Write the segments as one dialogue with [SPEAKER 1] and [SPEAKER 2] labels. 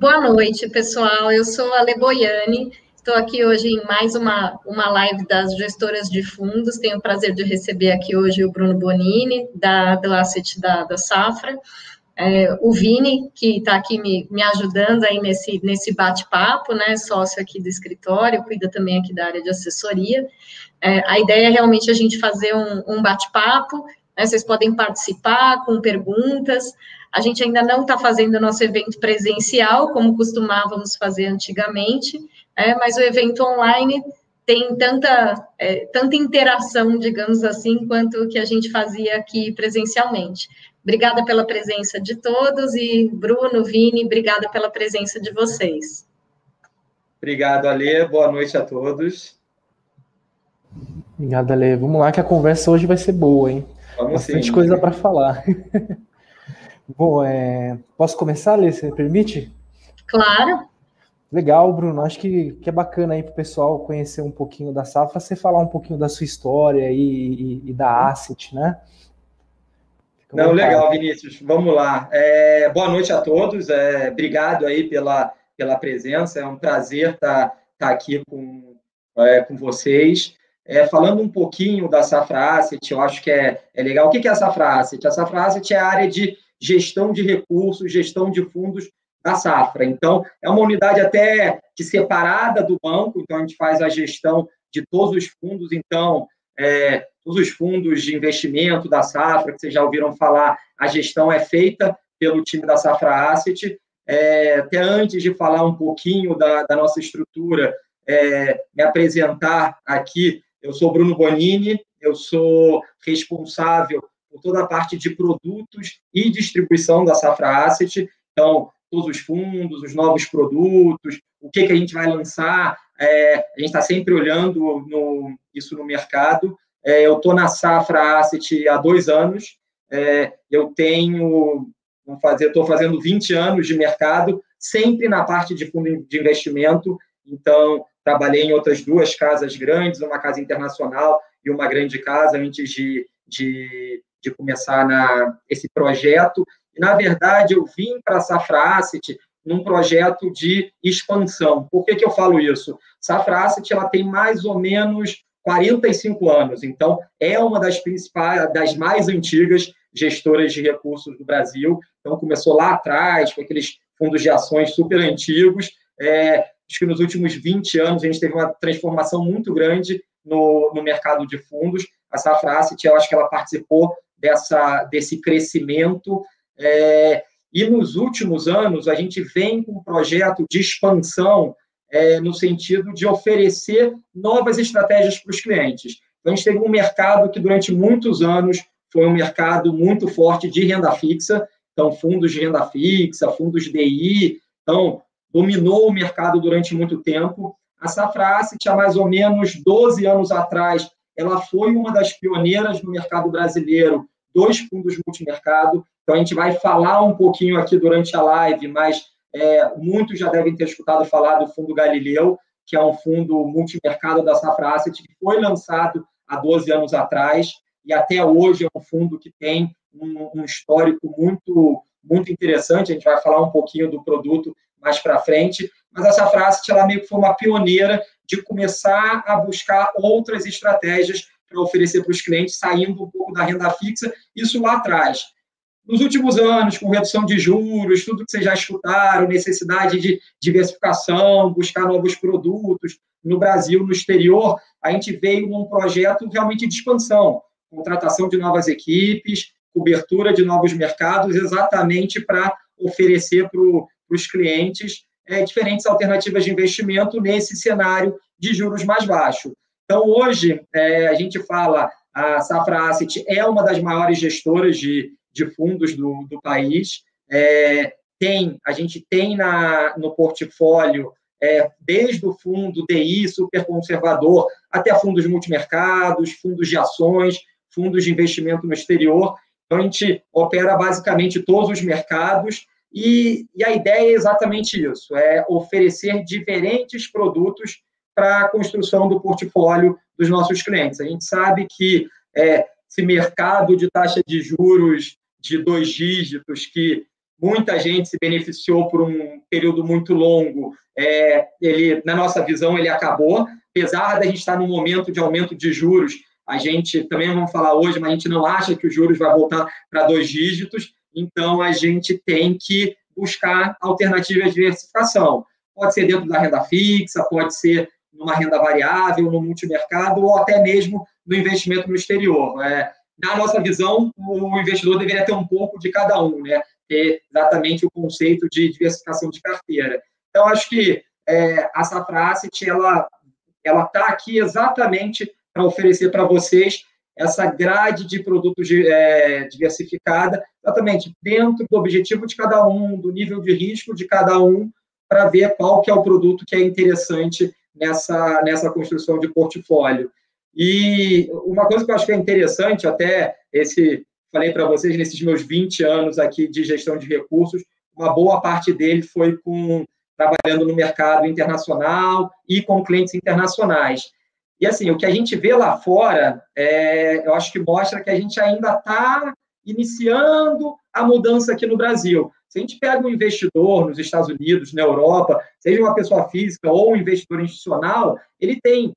[SPEAKER 1] Boa noite, pessoal. Eu sou a Le Boiani. Estou aqui hoje em mais uma, uma live das gestoras de fundos. Tenho o prazer de receber aqui hoje o Bruno Bonini, da Delacet da, da Safra, é, o Vini, que está aqui me, me ajudando aí nesse, nesse bate-papo, né, sócio aqui do escritório, cuida também aqui da área de assessoria. É, a ideia é realmente a gente fazer um, um bate-papo, né, vocês podem participar com perguntas, a gente ainda não está fazendo o nosso evento presencial, como costumávamos fazer antigamente, é, mas o evento online tem tanta, é, tanta interação, digamos assim, quanto o que a gente fazia aqui presencialmente. Obrigada pela presença de todos e Bruno, Vini, obrigada pela presença de vocês.
[SPEAKER 2] Obrigado, Ale. Boa noite a todos.
[SPEAKER 3] Obrigado, Ale. Vamos lá que a conversa hoje vai ser boa, hein? Vamos Bastante sim. coisa para falar. Bom, é... posso começar, Lê? Você permite?
[SPEAKER 1] Claro.
[SPEAKER 3] Legal, Bruno. Acho que, que é bacana aí para o pessoal conhecer um pouquinho da Safra, você falar um pouquinho da sua história e, e, e da Asset, né?
[SPEAKER 2] Fica Não, legal, Vinícius. Vamos lá. É, boa noite a todos. É, obrigado aí pela, pela presença. É um prazer estar, estar aqui com, é, com vocês. É, falando um pouquinho da Safra Asset, eu acho que é, é legal. O que é a Safra Asset? A Safra Asset é a área de gestão de recursos, gestão de fundos da safra. Então, é uma unidade até que separada do banco, então a gente faz a gestão de todos os fundos, então, é, todos os fundos de investimento da safra, que vocês já ouviram falar, a gestão é feita pelo time da Safra Asset. É, até antes de falar um pouquinho da, da nossa estrutura, é, me apresentar aqui, eu sou Bruno Bonini, eu sou responsável por toda a parte de produtos e distribuição da Safra Asset. Então, todos os fundos, os novos produtos, o que, que a gente vai lançar. É, a gente está sempre olhando no, isso no mercado. É, eu estou na Safra Asset há dois anos. É, eu tenho, fazer, estou fazendo 20 anos de mercado, sempre na parte de fundo de investimento. Então, trabalhei em outras duas casas grandes, uma casa internacional e uma grande casa antes de, de de começar na, esse projeto. Na verdade, eu vim para a Safra Asset num projeto de expansão. Por que, que eu falo isso? Safra Asset ela tem mais ou menos 45 anos, então é uma das principais, das mais antigas gestoras de recursos do Brasil. Então começou lá atrás, com aqueles fundos de ações super antigos. É, acho que nos últimos 20 anos a gente teve uma transformação muito grande no, no mercado de fundos. A Safra Asset, eu acho que ela participou dessa, desse crescimento. É, e nos últimos anos, a gente vem com um projeto de expansão é, no sentido de oferecer novas estratégias para os clientes. Então, a gente teve um mercado que, durante muitos anos, foi um mercado muito forte de renda fixa, então, fundos de renda fixa, fundos DI, então, dominou o mercado durante muito tempo. A Safra Asset, há mais ou menos 12 anos atrás, ela foi uma das pioneiras no mercado brasileiro dos fundos multimercado. Então, a gente vai falar um pouquinho aqui durante a live, mas é, muitos já devem ter escutado falar do Fundo Galileu, que é um fundo multimercado da Safra Asset, que foi lançado há 12 anos atrás e até hoje é um fundo que tem um, um histórico muito, muito interessante. A gente vai falar um pouquinho do produto mais para frente, mas a Safra Asset ela meio que foi uma pioneira de começar a buscar outras estratégias para oferecer para os clientes, saindo um pouco da renda fixa, isso lá atrás. Nos últimos anos, com redução de juros, tudo que vocês já escutaram, necessidade de diversificação, buscar novos produtos no Brasil, no exterior, a gente veio num projeto realmente de expansão, contratação de novas equipes, cobertura de novos mercados, exatamente para oferecer para os clientes é, diferentes alternativas de investimento nesse cenário de juros mais baixo. Então, hoje, é, a gente fala, a Safra Asset é uma das maiores gestoras de, de fundos do, do país. É, tem, a gente tem na, no portfólio, é, desde o fundo DI super conservador, até fundos multimercados, fundos de ações, fundos de investimento no exterior. Então, a gente opera basicamente todos os mercados e, e a ideia é exatamente isso: é oferecer diferentes produtos para a construção do portfólio dos nossos clientes. A gente sabe que é, esse mercado de taxa de juros de dois dígitos, que muita gente se beneficiou por um período muito longo, é, ele, na nossa visão, ele acabou, apesar da gente estar num momento de aumento de juros, a gente também vamos falar hoje, mas a gente não acha que os juros vai voltar para dois dígitos, então a gente tem que buscar alternativas de diversificação. Pode ser dentro da renda fixa, pode ser numa renda variável, no multimercado, ou até mesmo no investimento no exterior. É, na nossa visão, o investidor deveria ter um pouco de cada um, né? ter exatamente o conceito de diversificação de carteira. Então, acho que é, a Safra ela está aqui exatamente para oferecer para vocês essa grade de produtos é, diversificada, exatamente dentro do objetivo de cada um, do nível de risco de cada um, para ver qual que é o produto que é interessante nessa, nessa construção de portfólio. E uma coisa que eu acho que é interessante, até esse, falei para vocês, nesses meus 20 anos aqui de gestão de recursos, uma boa parte dele foi com trabalhando no mercado internacional e com clientes internacionais. E assim, o que a gente vê lá fora, é, eu acho que mostra que a gente ainda está iniciando a mudança aqui no Brasil. Se a gente pega um investidor nos Estados Unidos, na Europa, seja uma pessoa física ou um investidor institucional, ele tem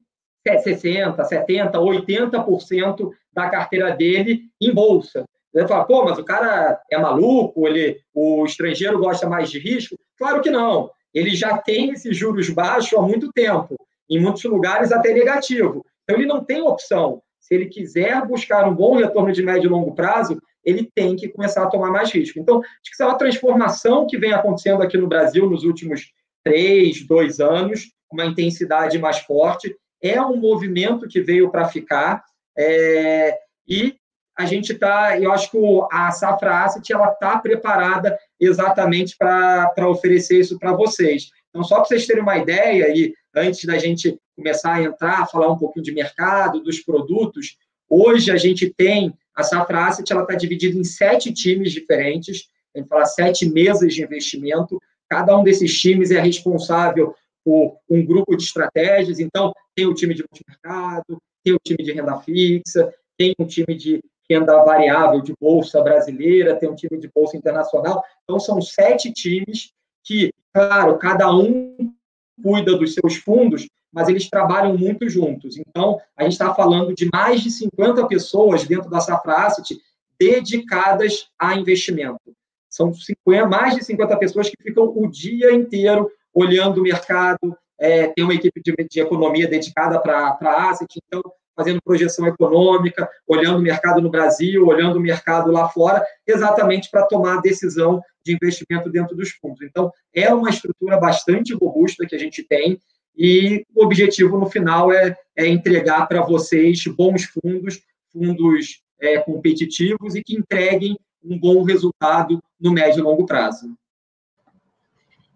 [SPEAKER 2] 60%, 70%, 80% da carteira dele em bolsa. Você fala, pô, mas o cara é maluco, ele, o estrangeiro gosta mais de risco? Claro que não. Ele já tem esses juros baixos há muito tempo em muitos lugares até negativo. Então, ele não tem opção. Se ele quiser buscar um bom retorno de médio e longo prazo, ele tem que começar a tomar mais risco. Então, acho que isso é uma transformação que vem acontecendo aqui no Brasil nos últimos três, dois anos, uma intensidade mais forte. É um movimento que veio para ficar é, e a gente está, eu acho que a Safra Asset ela está preparada exatamente para oferecer isso para vocês. Então, só para vocês terem uma ideia, e antes da gente começar a entrar, falar um pouquinho de mercado, dos produtos, hoje a gente tem, a Safra Asset está dividida em sete times diferentes, a gente fala sete mesas de investimento, cada um desses times é responsável por um grupo de estratégias, então tem o time de multimercado, tem o time de renda fixa, tem um time de renda variável de bolsa brasileira, tem um time de bolsa internacional. Então, são sete times que, claro, cada um cuida dos seus fundos, mas eles trabalham muito juntos. Então, a gente está falando de mais de 50 pessoas dentro da Safra Asset dedicadas a investimento. São 50, mais de 50 pessoas que ficam o dia inteiro olhando o mercado, é, tem uma equipe de, de economia dedicada para a asset, então fazendo projeção econômica, olhando o mercado no Brasil, olhando o mercado lá fora, exatamente para tomar a decisão de investimento dentro dos fundos. Então, é uma estrutura bastante robusta que a gente tem e o objetivo no final é, é entregar para vocês bons fundos, fundos é, competitivos e que entreguem um bom resultado no médio e longo prazo.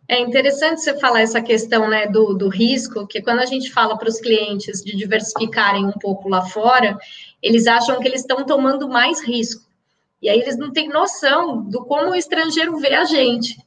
[SPEAKER 1] É interessante você falar essa questão né, do, do risco, que quando a gente fala para os clientes de diversificarem um pouco lá fora, eles acham que eles estão tomando mais risco. E aí eles não têm noção do como o estrangeiro vê a gente.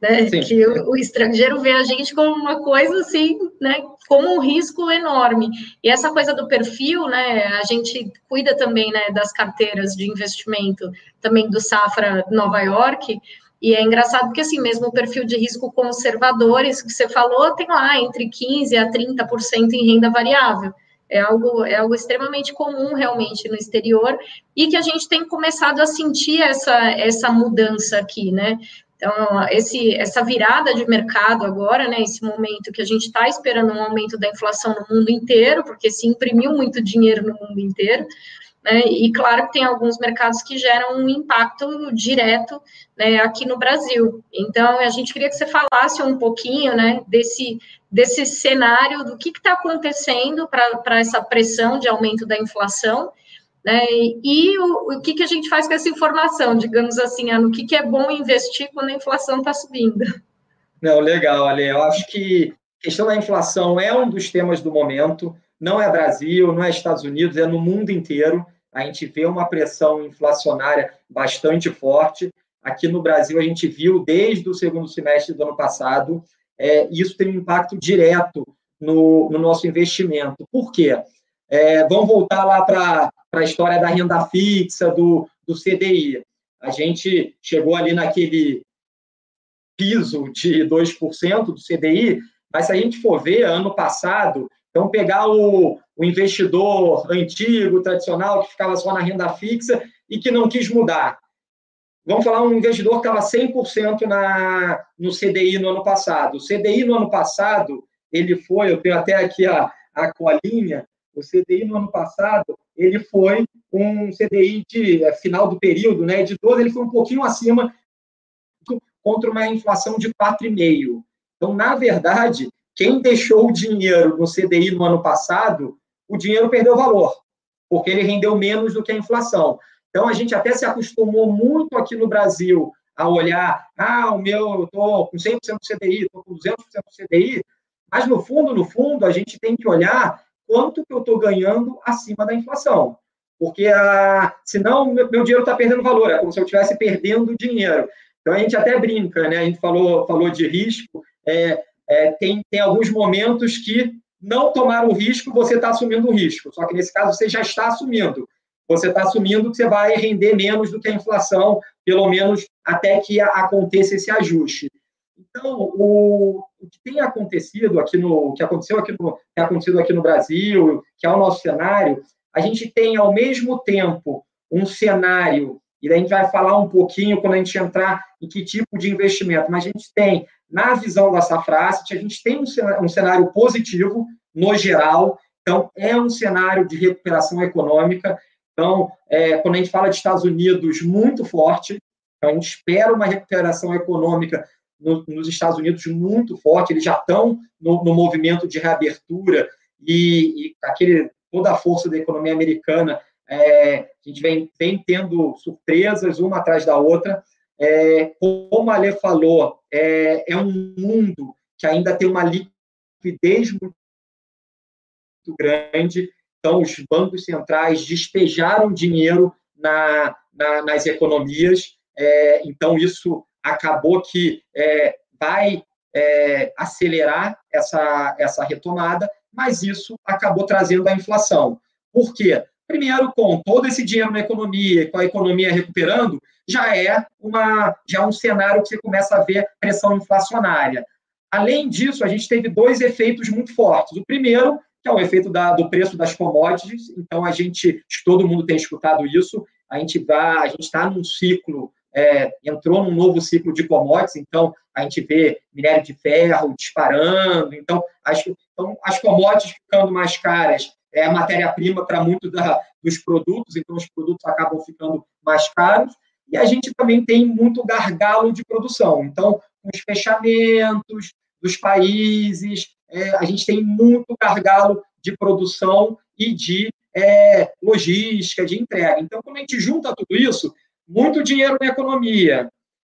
[SPEAKER 1] Né? Que o, o, estrangeiro vê a gente como uma coisa assim, né? Como um risco enorme. E essa coisa do perfil, né? A gente cuida também né, das carteiras de investimento, também do Safra Nova York. E é engraçado porque, assim, mesmo o perfil de risco conservadores que você falou, tem lá entre 15% a 30% em renda variável. É algo, é algo extremamente comum, realmente, no exterior, e que a gente tem começado a sentir essa, essa mudança aqui, né? Então, esse, essa virada de mercado agora, né, esse momento que a gente está esperando um aumento da inflação no mundo inteiro, porque se imprimiu muito dinheiro no mundo inteiro, né? E claro que tem alguns mercados que geram um impacto direto né, aqui no Brasil. Então, a gente queria que você falasse um pouquinho né, desse, desse cenário, do que está acontecendo para essa pressão de aumento da inflação. Né, e o, o que, que a gente faz com essa informação, digamos assim, no que, que é bom investir quando a inflação está subindo.
[SPEAKER 2] Não, legal, Ale. Eu acho que a questão da inflação é um dos temas do momento não é Brasil, não é Estados Unidos, é no mundo inteiro. A gente vê uma pressão inflacionária bastante forte. Aqui no Brasil, a gente viu desde o segundo semestre do ano passado, é, isso tem um impacto direto no, no nosso investimento. Por quê? É, vamos voltar lá para a história da renda fixa, do, do CDI. A gente chegou ali naquele piso de 2% do CDI, mas se a gente for ver, ano passado, então pegar o, o investidor antigo, tradicional, que ficava só na renda fixa e que não quis mudar. Vamos falar um investidor que estava 100% na, no CDI no ano passado. O CDI no ano passado, ele foi, eu tenho até aqui a, a colinha, o CDI no ano passado, ele foi um CDI de é, final do período, né, de 12, ele foi um pouquinho acima contra uma inflação de 4,5. Então, na verdade, quem deixou o dinheiro no CDI no ano passado, o dinheiro perdeu valor, porque ele rendeu menos do que a inflação. Então, a gente até se acostumou muito aqui no Brasil a olhar, ah, o meu, eu estou com 100% do CDI, estou com 200% do CDI, mas no fundo, no fundo, a gente tem que olhar quanto que eu estou ganhando acima da inflação. Porque, ah, senão, meu, meu dinheiro está perdendo valor, é como se eu estivesse perdendo dinheiro. Então, a gente até brinca, né? A gente falou, falou de risco, é, é, tem, tem alguns momentos que não tomar o risco, você está assumindo o risco. Só que nesse caso você já está assumindo. Você está assumindo que você vai render menos do que a inflação, pelo menos até que aconteça esse ajuste. Então, o, o que tem acontecido aqui no, que aconteceu aqui no, que acontecido aqui no Brasil, que é o nosso cenário, a gente tem ao mesmo tempo um cenário e daí a gente vai falar um pouquinho quando a gente entrar em que tipo de investimento, mas a gente tem na visão da Safrasset, a gente tem um cenário positivo no geral, então é um cenário de recuperação econômica. Então, é, quando a gente fala de Estados Unidos, muito forte, então a gente espera uma recuperação econômica no, nos Estados Unidos muito forte, eles já estão no, no movimento de reabertura e, e, aquele, toda a força da economia americana, é, a gente vem, vem tendo surpresas uma atrás da outra, é, como a Alê falou, é, é um mundo que ainda tem uma liquidez muito grande, então os bancos centrais despejaram dinheiro na, na, nas economias, é, então isso acabou que é, vai é, acelerar essa, essa retomada, mas isso acabou trazendo a inflação. Por quê? Primeiro, com todo esse dinheiro na economia, com a economia recuperando, já é uma já é um cenário que você começa a ver pressão inflacionária. Além disso, a gente teve dois efeitos muito fortes. O primeiro, que é o efeito da, do preço das commodities. Então, a gente, todo mundo tem escutado isso. A gente a gente está num ciclo, é, entrou num novo ciclo de commodities. Então, a gente vê minério de ferro disparando. Então, as, então, as commodities ficando mais caras é a matéria-prima para muitos dos produtos, então os produtos acabam ficando mais caros. E a gente também tem muito gargalo de produção. Então, os fechamentos dos países, é, a gente tem muito gargalo de produção e de é, logística, de entrega. Então, quando a gente junta tudo isso, muito dinheiro na economia,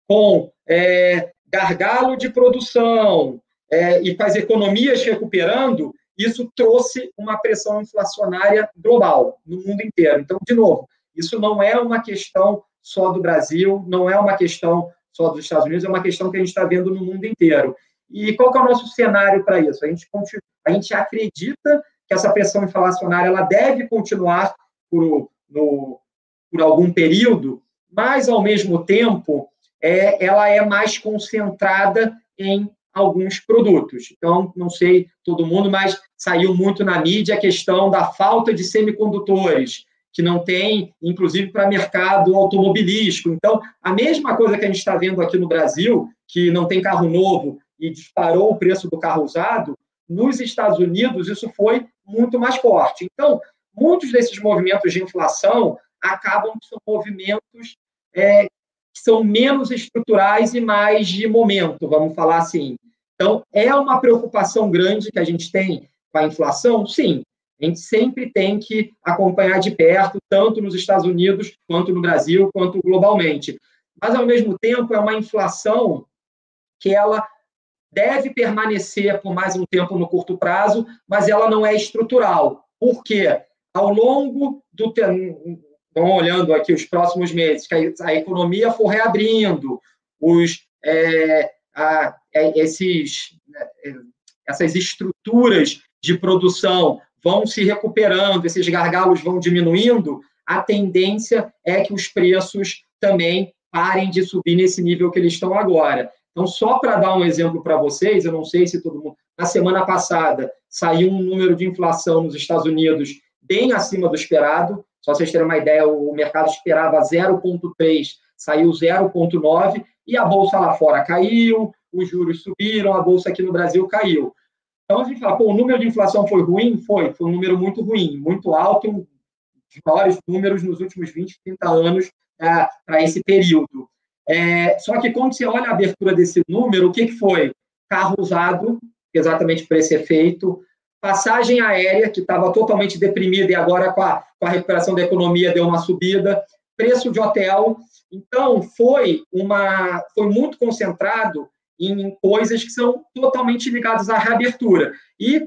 [SPEAKER 2] com é, gargalo de produção é, e com as economias recuperando, isso trouxe uma pressão inflacionária global, no mundo inteiro. Então, de novo, isso não é uma questão só do Brasil, não é uma questão só dos Estados Unidos, é uma questão que a gente está vendo no mundo inteiro. E qual é o nosso cenário para isso? A gente, a gente acredita que essa pressão inflacionária ela deve continuar por, no, por algum período, mas, ao mesmo tempo, é, ela é mais concentrada em alguns produtos. Então, não sei todo mundo, mas saiu muito na mídia a questão da falta de semicondutores, que não tem, inclusive, para mercado automobilístico. Então, a mesma coisa que a gente está vendo aqui no Brasil, que não tem carro novo e disparou o preço do carro usado, nos Estados Unidos isso foi muito mais forte. Então, muitos desses movimentos de inflação acabam sendo movimentos é, que são menos estruturais e mais de momento, vamos falar assim. Então, é uma preocupação grande que a gente tem com a inflação? Sim. A gente sempre tem que acompanhar de perto, tanto nos Estados Unidos, quanto no Brasil, quanto globalmente. Mas, ao mesmo tempo, é uma inflação que ela deve permanecer por mais um tempo no curto prazo, mas ela não é estrutural. Por quê? Ao longo do estão olhando aqui os próximos meses, que a economia for reabrindo, os, é, a, é, esses, é, essas estruturas de produção vão se recuperando, esses gargalos vão diminuindo, a tendência é que os preços também parem de subir nesse nível que eles estão agora. Então, só para dar um exemplo para vocês, eu não sei se todo mundo. Na semana passada, saiu um número de inflação nos Estados Unidos bem acima do esperado. Só vocês terem uma ideia, o mercado esperava 0,3, saiu 0,9, e a bolsa lá fora caiu, os juros subiram, a bolsa aqui no Brasil caiu. Então, a gente fala, pô, o número de inflação foi ruim? Foi, foi um número muito ruim, muito alto, um dos maiores números nos últimos 20, 30 anos é, para esse período. É, só que quando você olha a abertura desse número, o que, que foi? Carro usado, exatamente por esse efeito, passagem aérea, que estava totalmente deprimida e agora com a, com a recuperação da economia deu uma subida, preço de hotel. Então, foi, uma, foi muito concentrado em coisas que são totalmente ligadas à reabertura. E,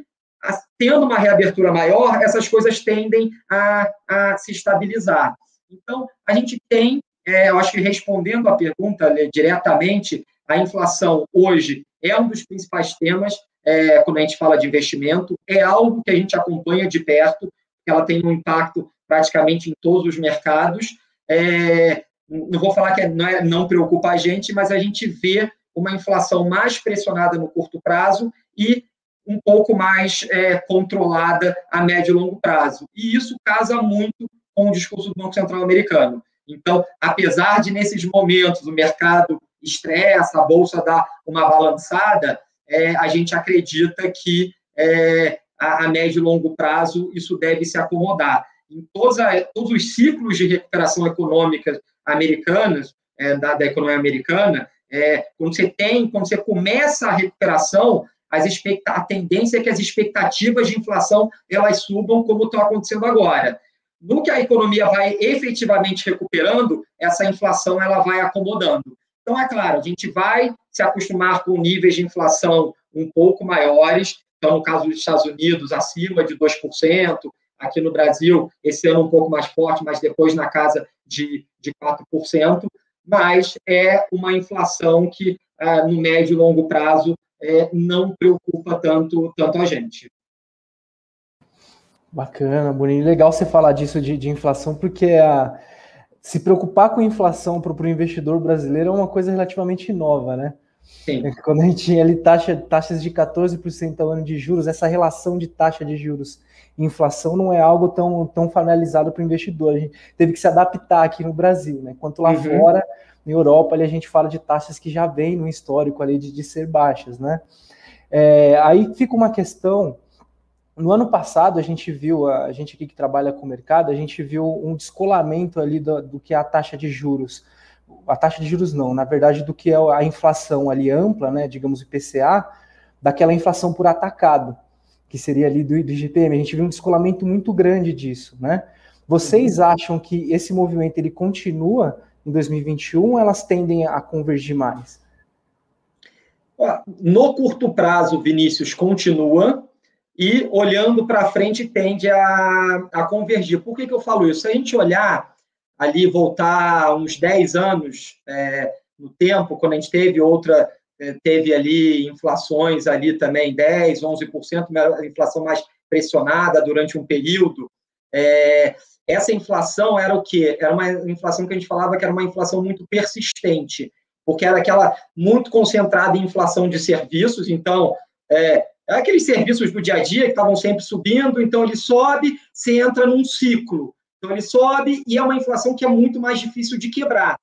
[SPEAKER 2] tendo uma reabertura maior, essas coisas tendem a, a se estabilizar. Então, a gente tem, é, eu acho que respondendo a pergunta né, diretamente, a inflação hoje é um dos principais temas é, quando a gente fala de investimento, é algo que a gente acompanha de perto, ela tem um impacto praticamente em todos os mercados. É, não vou falar que é, não, é, não preocupa a gente, mas a gente vê uma inflação mais pressionada no curto prazo e um pouco mais é, controlada a médio e longo prazo. E isso casa muito com o discurso do Banco Central americano. Então, apesar de nesses momentos o mercado estressa, a bolsa dá uma balançada, é, a gente acredita que é, a, a, médio e longo prazo isso deve se acomodar. Em todos, a, todos os ciclos de recuperação econômica americanas, é, da, da, economia americana, é, quando você tem, quando você começa a recuperação, as a tendência é que as expectativas de inflação elas subam, como estão acontecendo agora. No que a economia vai efetivamente recuperando, essa inflação ela vai acomodando. Então, é claro, a gente vai se acostumar com níveis de inflação um pouco maiores, então, no caso dos Estados Unidos, acima de 2%, aqui no Brasil, esse ano um pouco mais forte, mas depois na casa de, de 4%, mas é uma inflação que, ah, no médio e longo prazo, é, não preocupa tanto, tanto a gente.
[SPEAKER 3] Bacana, Boninho. Legal você falar disso de, de inflação, porque a, se preocupar com inflação para o investidor brasileiro é uma coisa relativamente nova, né? Sim. Quando a gente tinha ali taxa, taxas de 14% ao ano de juros, essa relação de taxa de juros inflação não é algo tão, tão familiarizado para o investidor. A gente teve que se adaptar aqui no Brasil, né? Enquanto lá uhum. fora, na Europa, ali a gente fala de taxas que já vem no histórico ali de, de ser baixas, né? É, aí fica uma questão no ano passado, a gente viu, a gente aqui que trabalha com o mercado, a gente viu um descolamento ali do, do, que é a taxa de juros. A taxa de juros não, na verdade, do que é a inflação ali ampla, né, digamos IPCA, daquela inflação por atacado, que seria ali do, do IGPM. A gente viu um descolamento muito grande disso, né? Vocês uhum. acham que esse movimento ele continua em 2021 elas tendem a convergir mais?
[SPEAKER 2] No curto prazo, Vinícius, continua, e olhando para frente tende a, a convergir. Por que, que eu falo isso? Se a gente olhar ali, voltar uns 10 anos é, no tempo, quando a gente teve outra, teve ali inflações ali também 10, 11%, uma inflação mais pressionada durante um período, é, essa inflação era o quê? Era uma inflação que a gente falava que era uma inflação muito persistente, porque era aquela muito concentrada em inflação de serviços, então, é, é aqueles serviços do dia a dia que estavam sempre subindo, então ele sobe, você entra num ciclo. Então ele sobe e é uma inflação que é muito mais difícil de quebrar.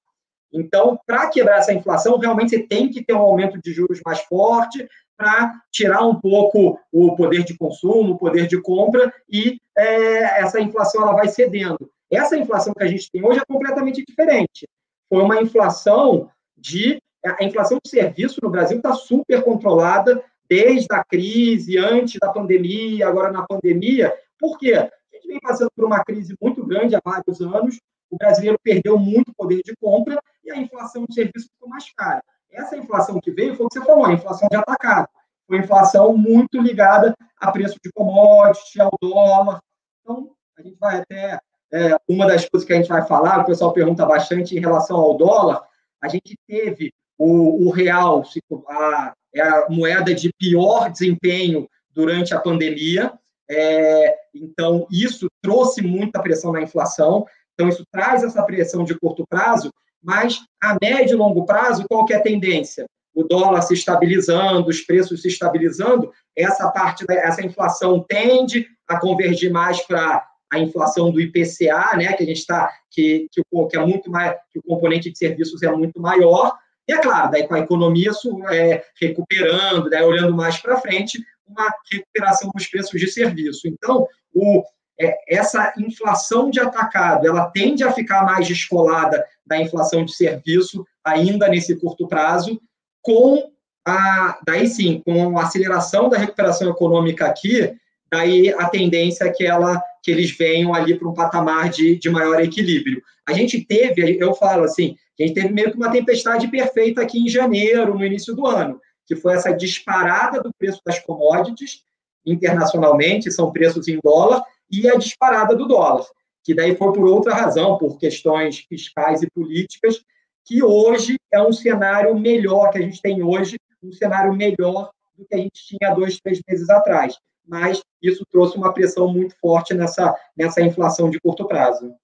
[SPEAKER 2] Então, para quebrar essa inflação, realmente você tem que ter um aumento de juros mais forte para tirar um pouco o poder de consumo, o poder de compra e é, essa inflação ela vai cedendo. Essa inflação que a gente tem hoje é completamente diferente. Foi uma inflação de a inflação de serviço no Brasil está super controlada, desde a crise, antes da pandemia, agora na pandemia. Por quê? A gente vem passando por uma crise muito grande há vários anos, o brasileiro perdeu muito poder de compra e a inflação de serviços ficou mais cara. Essa inflação que veio foi o que você falou, a inflação de atacado. Foi inflação muito ligada a preço de commodity, ao dólar. Então, a gente vai até. É, uma das coisas que a gente vai falar, o pessoal pergunta bastante em relação ao dólar, a gente teve o, o real, a, é a moeda de pior desempenho durante a pandemia. É, então, isso trouxe muita pressão na inflação. Então, isso traz essa pressão de curto prazo, mas a médio e longo prazo, qual é a tendência? o dólar se estabilizando, os preços se estabilizando, essa parte, essa inflação tende a convergir mais para a inflação do IPCA, né, que a gente está, que, que, que, é muito mais, que o componente de serviços é muito maior, e é claro, daí com a economia é, recuperando, daí olhando mais para frente, uma recuperação dos preços de serviço. Então, o, é, essa inflação de atacado, ela tende a ficar mais descolada da inflação de serviço, ainda nesse curto prazo, com a, daí sim, com a aceleração da recuperação econômica aqui, daí a tendência é que, ela, que eles venham ali para um patamar de, de maior equilíbrio. A gente teve, eu falo assim, a gente teve meio que uma tempestade perfeita aqui em janeiro, no início do ano, que foi essa disparada do preço das commodities internacionalmente, são preços em dólar, e a disparada do dólar, que daí foi por outra razão, por questões fiscais e políticas, que hoje é um cenário melhor que a gente tem hoje, um cenário melhor do que a gente tinha dois, três meses atrás. Mas isso trouxe uma pressão muito forte nessa, nessa inflação de curto prazo.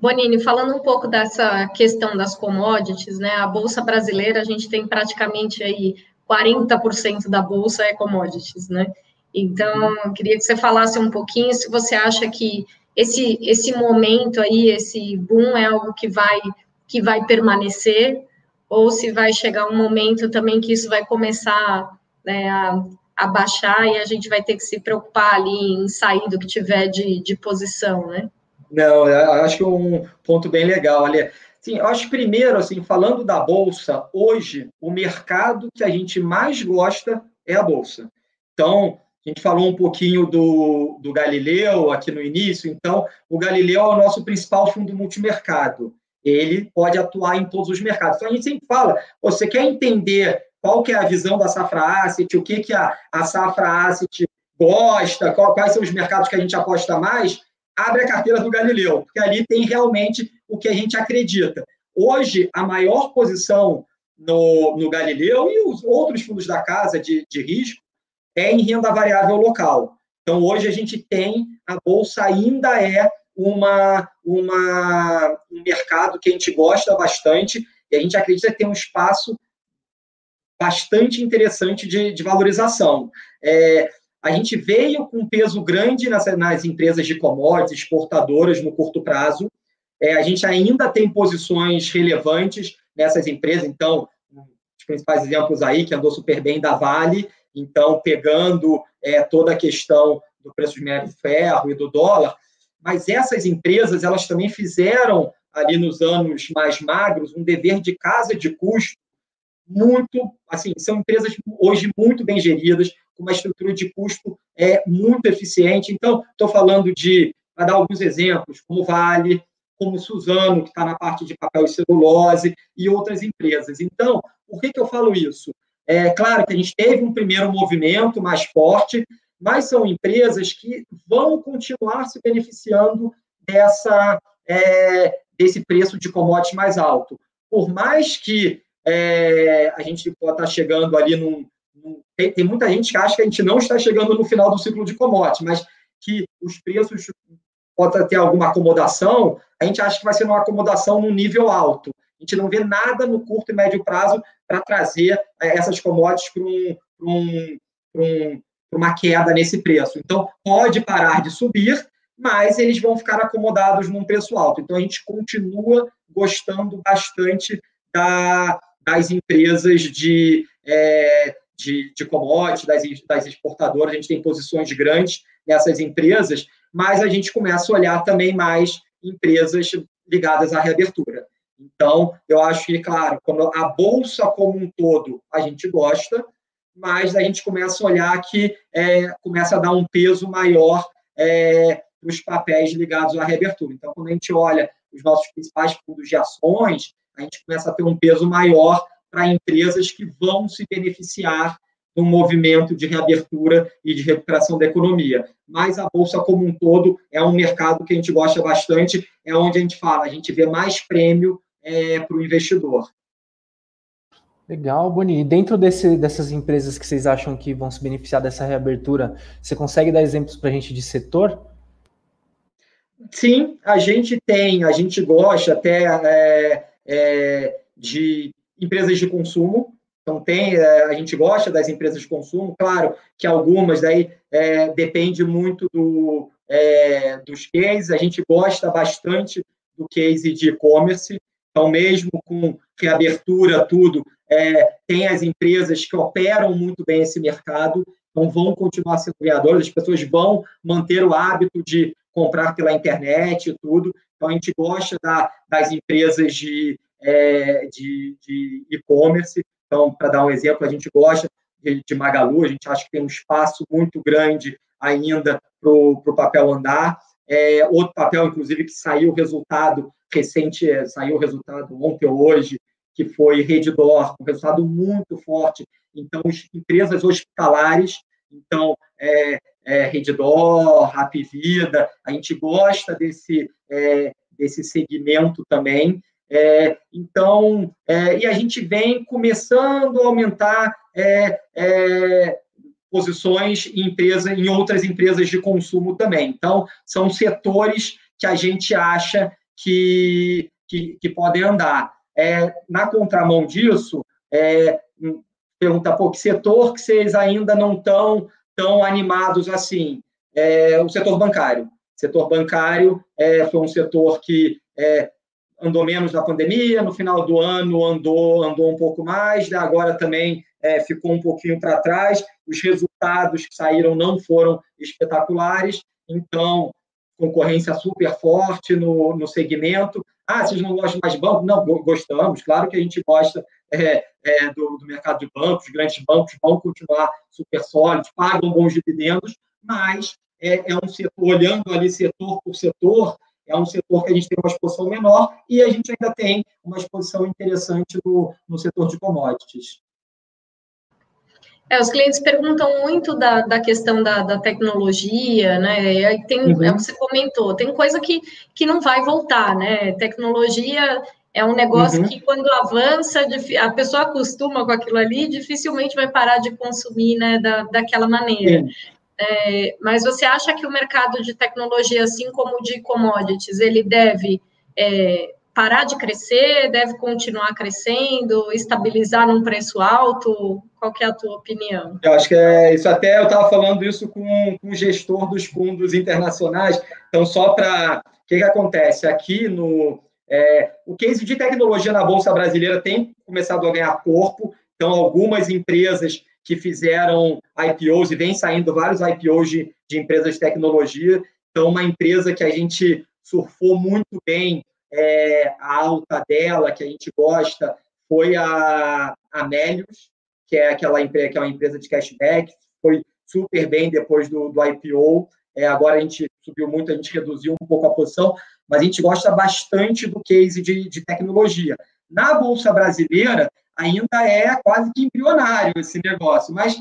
[SPEAKER 1] Bonini, falando um pouco dessa questão das commodities, né? A bolsa brasileira a gente tem praticamente aí 40% da bolsa é commodities, né? Então, eu queria que você falasse um pouquinho se você acha que esse esse momento aí, esse boom é algo que vai que vai permanecer ou se vai chegar um momento também que isso vai começar né, a, a baixar e a gente vai ter que se preocupar ali em sair do que tiver de, de posição, né?
[SPEAKER 2] Não, acho é um ponto bem legal, ali. Sim, eu acho primeiro, assim, falando da bolsa, hoje o mercado que a gente mais gosta é a bolsa. Então, a gente falou um pouquinho do, do Galileu aqui no início, então o Galileu é o nosso principal fundo multimercado. Ele pode atuar em todos os mercados. Então a gente sempre fala, você quer entender qual que é a visão da Safra Asset, o que, que a, a Safra Asset gosta, qual, quais são os mercados que a gente aposta mais, abre a carteira do Galileu, porque ali tem realmente o que a gente acredita. Hoje, a maior posição no, no Galileu e os outros fundos da casa de, de risco é em renda variável local. Então, hoje a gente tem, a Bolsa ainda é uma, uma, um mercado que a gente gosta bastante e a gente acredita que tem um espaço bastante interessante de, de valorização. É, a gente veio com peso grande nas, nas empresas de commodities, exportadoras no curto prazo. É, a gente ainda tem posições relevantes nessas empresas, então, os principais exemplos aí, que andou super bem da Vale, então, pegando é, toda a questão do preço de minério de ferro e do dólar, mas essas empresas, elas também fizeram, ali nos anos mais magros, um dever de casa de custo muito, assim, são empresas hoje muito bem geridas, com uma estrutura de custo é, muito eficiente. Então, estou falando de, para dar alguns exemplos, como Vale, como Suzano, que está na parte de papel e celulose, e outras empresas. Então, por que, que eu falo isso? É claro que a gente teve um primeiro movimento mais forte, mas são empresas que vão continuar se beneficiando dessa, é, desse preço de commodities mais alto. Por mais que é, a gente pode estar chegando ali num. num tem, tem, muita gente que acha que a gente não está chegando no final do ciclo de commodities, mas que os preços podem ter alguma acomodação, a gente acha que vai ser uma acomodação num nível alto. A gente não vê nada no curto e médio prazo para trazer é, essas commodities para um, um, um, uma queda nesse preço. Então, pode parar de subir, mas eles vão ficar acomodados num preço alto. Então, a gente continua gostando bastante da, das empresas de, é, de, de commodities, das, das exportadoras. A gente tem posições grandes nessas empresas, mas a gente começa a olhar também mais empresas ligadas à reabertura. Então, eu acho que, claro, quando a bolsa como um todo a gente gosta, mas a gente começa a olhar que é, começa a dar um peso maior é, para os papéis ligados à reabertura. Então, quando a gente olha os nossos principais fundos de ações, a gente começa a ter um peso maior para empresas que vão se beneficiar do movimento de reabertura e de recuperação da economia. Mas a bolsa como um todo é um mercado que a gente gosta bastante, é onde a gente fala, a gente vê mais prêmio é, para o investidor.
[SPEAKER 3] Legal, Boni. E dentro desse, dessas empresas que vocês acham que vão se beneficiar dessa reabertura, você consegue dar exemplos para a gente de setor?
[SPEAKER 2] Sim, a gente tem, a gente gosta até é, é, de empresas de consumo. Então, tem, é, a gente gosta das empresas de consumo, claro que algumas daí é, depende muito do, é, dos cases, a gente gosta bastante do case de e-commerce, então, mesmo com reabertura, tudo, é, tem as empresas que operam muito bem esse mercado, então vão continuar sendo ganhadoras, as pessoas vão manter o hábito de comprar pela internet e tudo. Então, a gente gosta da, das empresas de é, e-commerce. então, para dar um exemplo, a gente gosta de, de, Magalu, a gente acha que tem um espaço muito grande ainda para o papel andar. É, outro papel, inclusive, que saiu o resultado recente, é, saiu o resultado ontem ou hoje, que foi Redditor, um resultado muito forte. Então, empresas hospitalares, então, é, é, Vida, a gente gosta desse, é, desse segmento também. É, então, é, e a gente vem começando a aumentar é, é, posições em, empresa, em outras empresas de consumo também. Então, são setores que a gente acha que, que, que podem andar. É, na contramão disso, é, pergunta, pô, que setor que vocês ainda não estão tão animados assim? o setor bancário. O setor bancário foi um setor que andou menos na pandemia, no final do ano andou, andou um pouco mais, né? agora também é, ficou um pouquinho para trás. Os resultados que saíram não foram espetaculares, então, concorrência super forte no, no segmento. Ah, vocês não gostam mais de banco? Não, gostamos, claro que a gente gosta é, é, do, do, mercado de bancos, os grandes bancos vão continuar super sólidos, pagam bons dividendos, mas é, é um setor, olhando ali setor por setor, é um setor que a gente tem uma exposição menor e a gente ainda tem uma exposição interessante no, no setor de commodities.
[SPEAKER 1] É, os clientes perguntam muito da, da questão da, da tecnologia, né? E aí tem, uhum. é o que você comentou, tem coisa que, que não vai voltar, né? Tecnologia é um negócio uhum. que, quando avança, a pessoa acostuma com aquilo ali, dificilmente vai parar de consumir né, da, daquela maneira. É, mas você acha que o mercado de tecnologia, assim como o de commodities, ele deve é, parar de crescer, deve continuar crescendo, estabilizar num preço alto? Qual é a tua opinião?
[SPEAKER 2] Eu acho que é isso. Até eu estava falando isso com, com o gestor dos fundos internacionais. Então, só para o que, que acontece aqui no é, o case de tecnologia na bolsa brasileira tem começado a ganhar corpo. Então, algumas empresas que fizeram IPOs e vem saindo vários IPOs de, de empresas de tecnologia. Então, uma empresa que a gente surfou muito bem é, a alta dela, que a gente gosta, foi a Amélios, que é aquela empresa que é uma empresa de cashback, foi super bem depois do, do IPO. É, agora a gente subiu muito, a gente reduziu um pouco a posição, mas a gente gosta bastante do case de, de tecnologia. Na Bolsa Brasileira, ainda é quase que embrionário esse negócio. Mas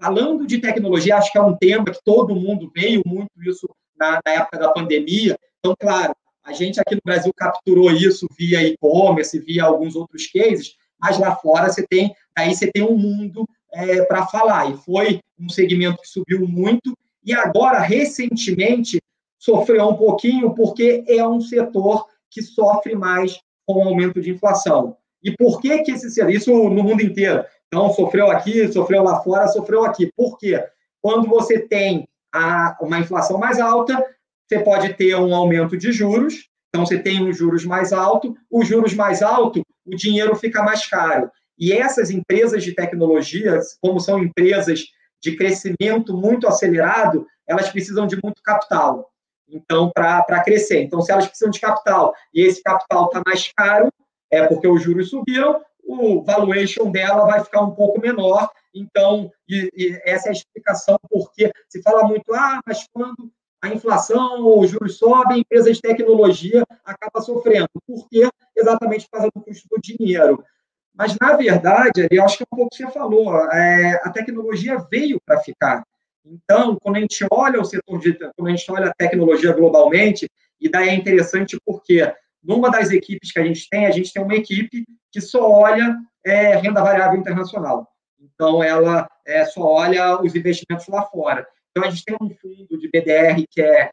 [SPEAKER 2] falando de tecnologia, acho que é um tema que todo mundo veio muito isso na, na época da pandemia. Então, claro, a gente aqui no Brasil capturou isso via e-commerce, via alguns outros cases, mas lá fora você tem, aí você tem um mundo é, para falar. E foi um segmento que subiu muito e agora recentemente sofreu um pouquinho porque é um setor que sofre mais com o aumento de inflação. E por que, que esse isso no mundo inteiro? Então, sofreu aqui, sofreu lá fora, sofreu aqui. Por quê? Quando você tem a, uma inflação mais alta, você pode ter um aumento de juros. Então, você tem um juros mais alto. Os juros mais alto, o dinheiro fica mais caro. E essas empresas de tecnologia, como são empresas de crescimento muito acelerado, elas precisam de muito capital. Então, para crescer. Então, se elas precisam de capital e esse capital está mais caro, é porque os juros subiram, o valuation dela vai ficar um pouco menor. Então, e, e essa é a explicação porque se fala muito, ah, mas quando a inflação os juros sobem, a empresa de tecnologia acaba sofrendo. Por quê? Exatamente por causa do custo do dinheiro. Mas, na verdade, eu acho que é um pouco que você falou, é, a tecnologia veio para ficar. Então, quando a gente olha o setor de, quando a gente olha a tecnologia globalmente, e daí é interessante porque numa das equipes que a gente tem, a gente tem uma equipe que só olha é, renda variável internacional. Então, ela é, só olha os investimentos lá fora. Então, a gente tem um fundo de BDR que é,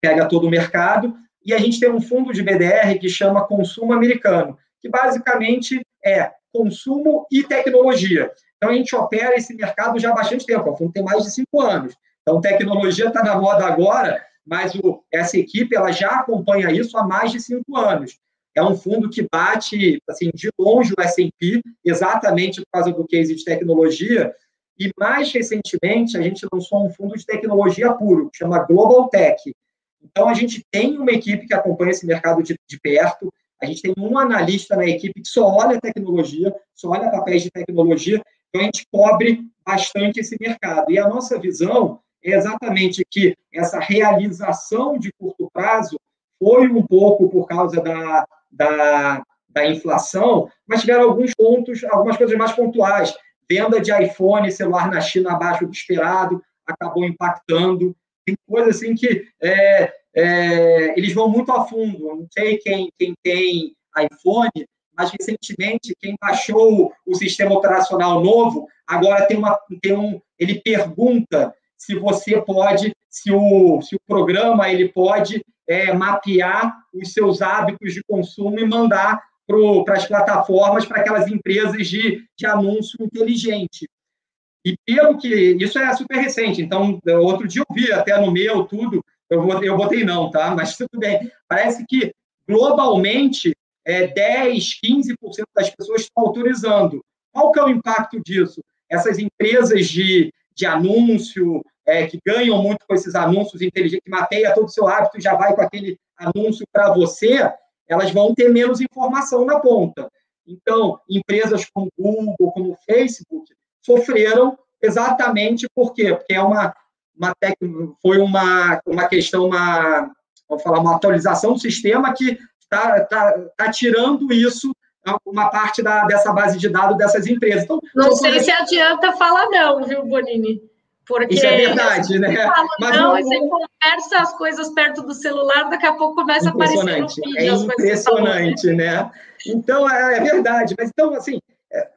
[SPEAKER 2] pega todo o mercado, e a gente tem um fundo de BDR que chama Consumo Americano, que basicamente é consumo e tecnologia. Então, a gente opera esse mercado já há bastante tempo. O fundo tem mais de cinco anos. Então, tecnologia está na moda agora, mas o, essa equipe ela já acompanha isso há mais de cinco anos. É um fundo que bate assim de longe o S&P, exatamente por causa do case de tecnologia. E mais recentemente, a gente lançou um fundo de tecnologia puro, que chama Global Tech. Então, a gente tem uma equipe que acompanha esse mercado de, de perto, a gente tem um analista na equipe que só olha tecnologia, só olha papéis de tecnologia, então a gente cobre bastante esse mercado. E a nossa visão é exatamente que essa realização de curto prazo foi um pouco por causa da, da, da inflação, mas tiveram alguns pontos, algumas coisas mais pontuais. Venda de iPhone, celular na China abaixo do esperado, acabou impactando. Tem coisa assim que é, é, eles vão muito a fundo. Não sei quem, quem tem iPhone, mas recentemente quem baixou o sistema operacional novo agora tem uma tem um ele pergunta se você pode se o, se o programa ele pode é, mapear os seus hábitos de consumo e mandar para as plataformas, para aquelas empresas de, de anúncio inteligente. E pelo que. Isso é super recente, então, outro dia eu vi até no meu, tudo, eu, eu botei não, tá? Mas tudo bem. Parece que globalmente é, 10, 15% das pessoas estão autorizando. Qual que é o impacto disso? Essas empresas de, de anúncio, é, que ganham muito com esses anúncios inteligentes, que mapeia todo o seu hábito e já vai com aquele anúncio para você, elas vão ter menos informação na ponta. Então, empresas como Google, como Facebook, sofreram exatamente por quê? Porque é uma, uma tec... foi uma, uma questão, uma, vamos falar, uma atualização do sistema que está tá, tá tirando isso uma parte da, dessa base de dados dessas empresas. Então,
[SPEAKER 1] não sei se adianta falar não, viu, Bonini?
[SPEAKER 2] Porque Isso é verdade, né?
[SPEAKER 1] Fala, Mas não, não, você conversa as coisas perto do celular, daqui a pouco começa a aparecer no
[SPEAKER 2] vídeo. É impressionante, né? Então, é, é, verdade. Mas, então, assim, é,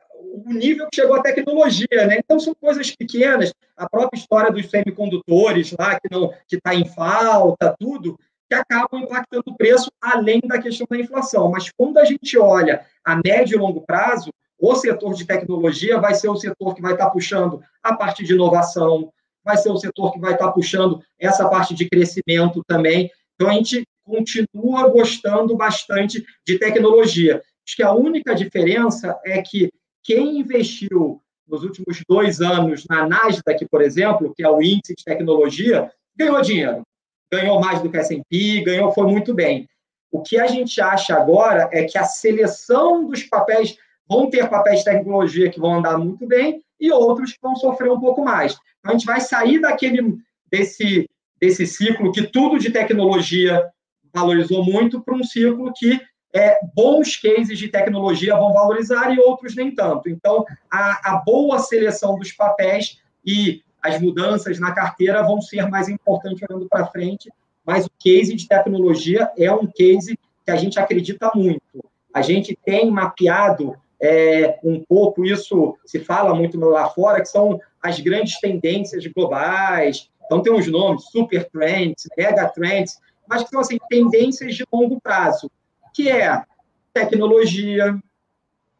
[SPEAKER 2] o nível que chegou a tecnologia, né? Então, são coisas pequenas. A própria história dos semicondutores lá, que não que está em falta, tudo, que acabam impactando o preço, além da questão da inflação. Mas, quando a gente olha a médio e longo prazo, o setor de tecnologia vai ser o setor que vai estar puxando a parte de inovação, vai ser o setor que vai estar puxando essa parte de crescimento também. Então, a gente continua gostando bastante de tecnologia. Acho que a única diferença é que quem investiu nos últimos dois anos na Nasdaq, por exemplo, que é o índice de tecnologia, ganhou dinheiro. Ganhou mais do que a S&P, ganhou, foi muito bem. O que a gente acha agora é que a seleção dos papéis vão ter papéis de tecnologia que vão andar muito bem e outros que vão sofrer um pouco mais. Então, a gente vai sair daquele desse, desse ciclo que tudo de tecnologia valorizou muito para um ciclo que é, bons cases de tecnologia vão valorizar e outros nem tanto. Então, a, a boa seleção dos papéis e as mudanças na carteira vão ser mais importantes olhando para frente, mas o case de tecnologia é um case que a gente acredita muito. A gente tem mapeado é, um pouco isso se fala muito lá fora, que são as grandes tendências globais. Então, tem uns nomes, super trends, mega trends, mas que são assim, tendências de longo prazo, que é tecnologia,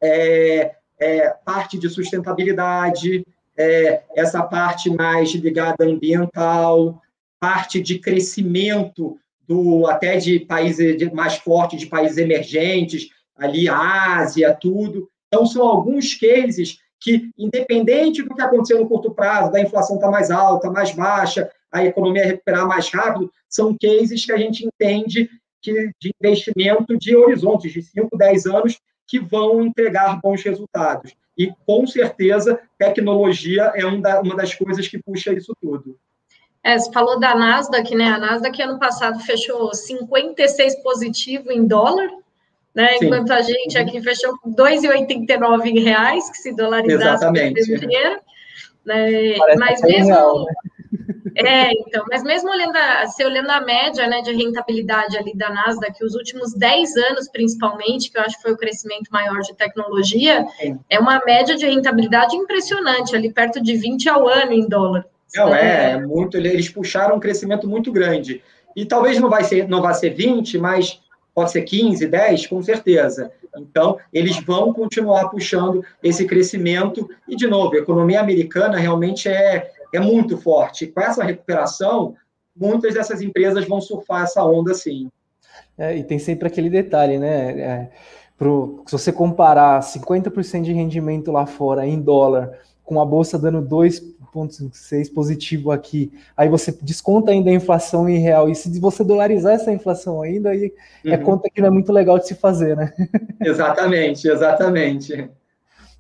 [SPEAKER 2] é, é, parte de sustentabilidade, é, essa parte mais ligada ambiental, parte de crescimento do até de países mais fortes, de países emergentes, ali Ásia, tudo. Então, são alguns cases que, independente do que acontecer no curto prazo, da inflação estar tá mais alta, mais baixa, a economia recuperar mais rápido, são cases que a gente entende que, de investimento de horizontes de 5, 10 anos que vão entregar bons resultados. E, com certeza, tecnologia é uma das coisas que puxa isso tudo.
[SPEAKER 1] É, você falou da Nasdaq, né? A Nasdaq ano passado fechou 56 positivo em dólar, né? Enquanto a gente aqui fechou com R$ 2,89 em reais, que se dolarizasse o dinheiro. Né? Mas mesmo. Real, né? É, então, mas mesmo olhando a, se olhando a média né, de rentabilidade ali da Nasdaq, os últimos 10 anos, principalmente, que eu acho que foi o crescimento maior de tecnologia, é uma média de rentabilidade impressionante, ali perto de 20 ao ano em dólar.
[SPEAKER 2] Não, é, é muito, eles puxaram um crescimento muito grande. E talvez não vai ser, não vai ser 20, mas Pode ser 15, 10, com certeza. Então, eles vão continuar puxando esse crescimento. E, de novo, a economia americana realmente é, é muito forte. Com essa recuperação, muitas dessas empresas vão surfar essa onda sim.
[SPEAKER 3] É, e tem sempre aquele detalhe, né? É, pro, se você comparar 50% de rendimento lá fora em dólar, com a bolsa dando 2,6 positivo aqui, aí você desconta ainda a inflação em real, e se você dolarizar essa inflação ainda, aí é uhum. é conta que não é muito legal de se fazer, né?
[SPEAKER 2] Exatamente, exatamente.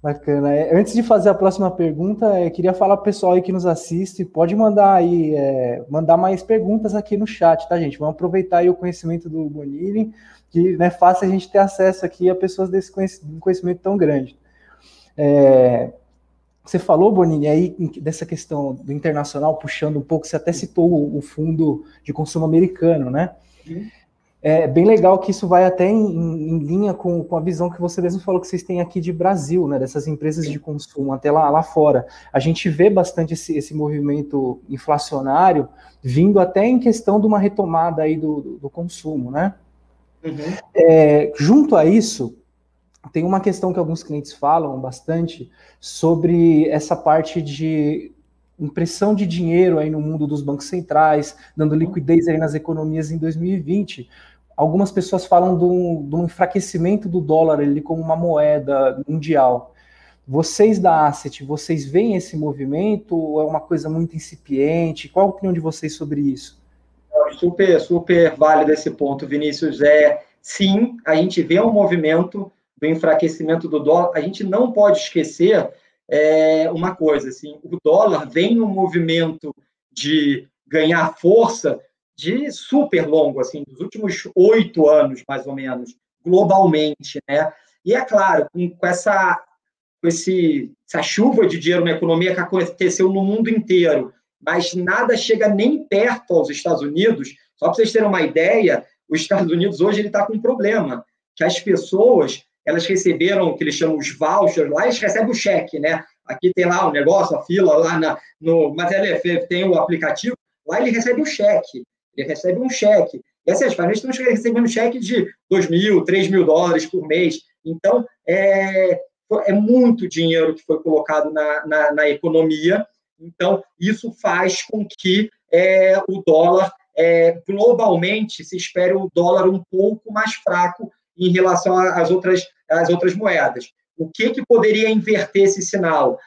[SPEAKER 3] Bacana. É, antes de fazer a próxima pergunta, eu queria falar para o pessoal aí que nos assiste, pode mandar aí, é, mandar mais perguntas aqui no chat, tá, gente? Vamos aproveitar aí o conhecimento do Bonini, que não é fácil a gente ter acesso aqui a pessoas desse conhecimento tão grande. É, você falou, Bonini, aí dessa questão do internacional, puxando um pouco, você até citou o, fundo de consumo americano, né? É bem legal que isso vai até em, em linha com, com, a visão que você mesmo falou que vocês têm aqui de Brasil, né, dessas empresas de consumo até lá, lá fora. A gente vê bastante esse, esse movimento inflacionário vindo até em questão de uma retomada aí do, do, do consumo, né? Uhum. É, junto a isso, tem uma questão que alguns clientes falam bastante sobre essa parte de impressão de dinheiro aí no mundo dos bancos centrais, dando liquidez aí nas economias em 2020 algumas pessoas falam do, do enfraquecimento do dólar ele como uma moeda mundial. Vocês da Asset, vocês veem esse movimento ou é uma coisa muito incipiente? Qual a opinião de vocês sobre isso?
[SPEAKER 2] Super, super válido esse ponto, Vinícius. É, sim, a gente vê um movimento do enfraquecimento do dólar. A gente não pode esquecer é, uma coisa, assim, o dólar vem um movimento de ganhar força de super longo, assim, dos últimos oito anos, mais ou menos, globalmente, né? E é claro, com, com essa com esse, essa chuva de dinheiro na economia que aconteceu no mundo inteiro, mas nada chega nem perto aos Estados Unidos. Só para vocês terem uma ideia, os Estados Unidos hoje ele está com um problema, que as pessoas elas receberam o que eles chamam os vouchers, lá eles recebem o cheque, né? Aqui tem lá o negócio, a fila lá na, no, mas ele tem o aplicativo, lá ele recebe o cheque ele recebe um cheque. E assim, as famílias estão recebendo cheque de 2 mil, 3 mil dólares por mês. Então, é, é muito dinheiro que foi colocado na, na, na economia. Então, isso faz com que é, o dólar, é, globalmente, se espere o dólar um pouco mais fraco em relação às outras, às outras moedas. O que, que poderia inverter esse sinal?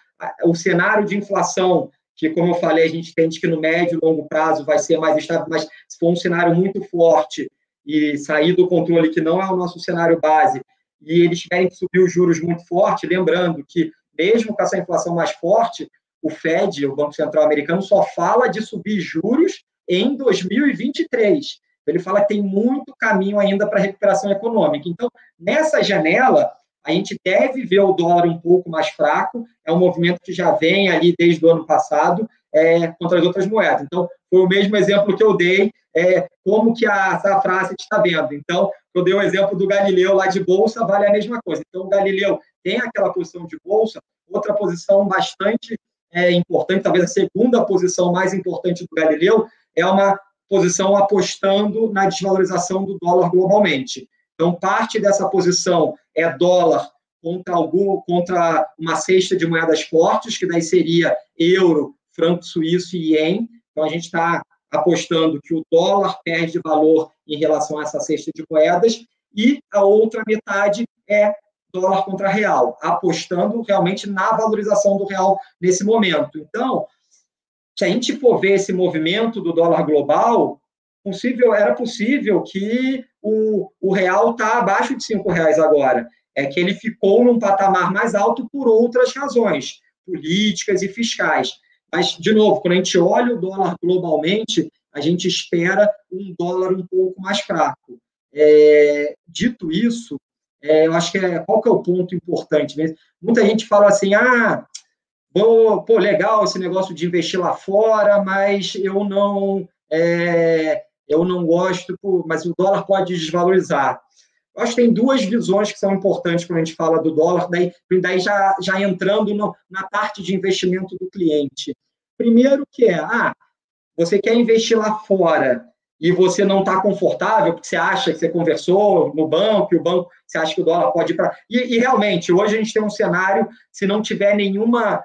[SPEAKER 2] O cenário de inflação que, como eu falei, a gente entende que no médio e longo prazo vai ser mais estável, mas se for um cenário muito forte e sair do controle, que não é o nosso cenário base, e eles tiverem que subir os juros muito forte, lembrando que, mesmo com essa inflação mais forte, o Fed, o Banco Central Americano, só fala de subir juros em 2023. Ele fala que tem muito caminho ainda para recuperação econômica. Então, nessa janela, a gente deve ver o dólar um pouco mais fraco, é um movimento que já vem ali desde o ano passado é, contra as outras moedas. Então, foi o mesmo exemplo que eu dei, é, como que a frase está vendo. Então, eu dei o exemplo do Galileu lá de bolsa, vale a mesma coisa. Então, o Galileu tem aquela posição de bolsa, outra posição bastante é, importante, talvez a segunda posição mais importante do Galileu, é uma posição apostando na desvalorização do dólar globalmente. Então, parte dessa posição é dólar contra, algum, contra uma cesta de moedas fortes, que daí seria euro, franco suíço e ien. Então, a gente está apostando que o dólar perde valor em relação a essa cesta de moedas, e a outra metade é dólar contra real, apostando realmente na valorização do real nesse momento. Então, se a gente for ver esse movimento do dólar global, possível, era possível que o, o real está abaixo de cinco reais agora. É que ele ficou num patamar mais alto por outras razões, políticas e fiscais. Mas, de novo, quando a gente olha o dólar globalmente, a gente espera um dólar um pouco mais fraco. É, dito isso, é, eu acho que é, qual que é o ponto importante mesmo? Muita gente fala assim, ah, pô, pô, legal esse negócio de investir lá fora, mas eu não é, eu não gosto, mas o dólar pode desvalorizar. Eu acho que tem duas visões que são importantes quando a gente fala do dólar, daí, daí já, já entrando no, na parte de investimento do cliente. Primeiro que é, ah, você quer investir lá fora, e você não está confortável, porque você acha que você conversou no banco, e o banco, você acha que o dólar pode ir para. E, e, realmente, hoje a gente tem um cenário, se não tiver nenhuma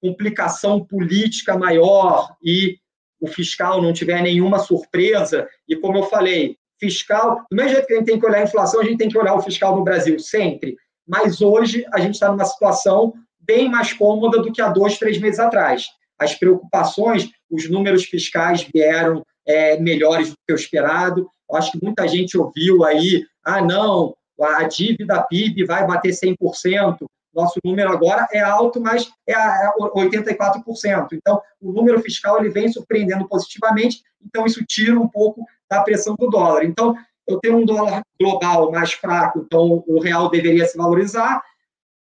[SPEAKER 2] complicação política maior e o fiscal não tiver nenhuma surpresa, e como eu falei, fiscal, do mesmo jeito que a gente tem que olhar a inflação, a gente tem que olhar o fiscal no Brasil, sempre. Mas hoje a gente está numa situação bem mais cômoda do que há dois, três meses atrás. As preocupações, os números fiscais vieram é, melhores do que o esperado. Eu acho que muita gente ouviu aí, ah, não, a dívida PIB vai bater 100%. Nosso número agora é alto, mas é 84%. Então, o número fiscal ele vem surpreendendo positivamente, então isso tira um pouco da pressão do dólar. Então, eu tenho um dólar global mais fraco, então o real deveria se valorizar.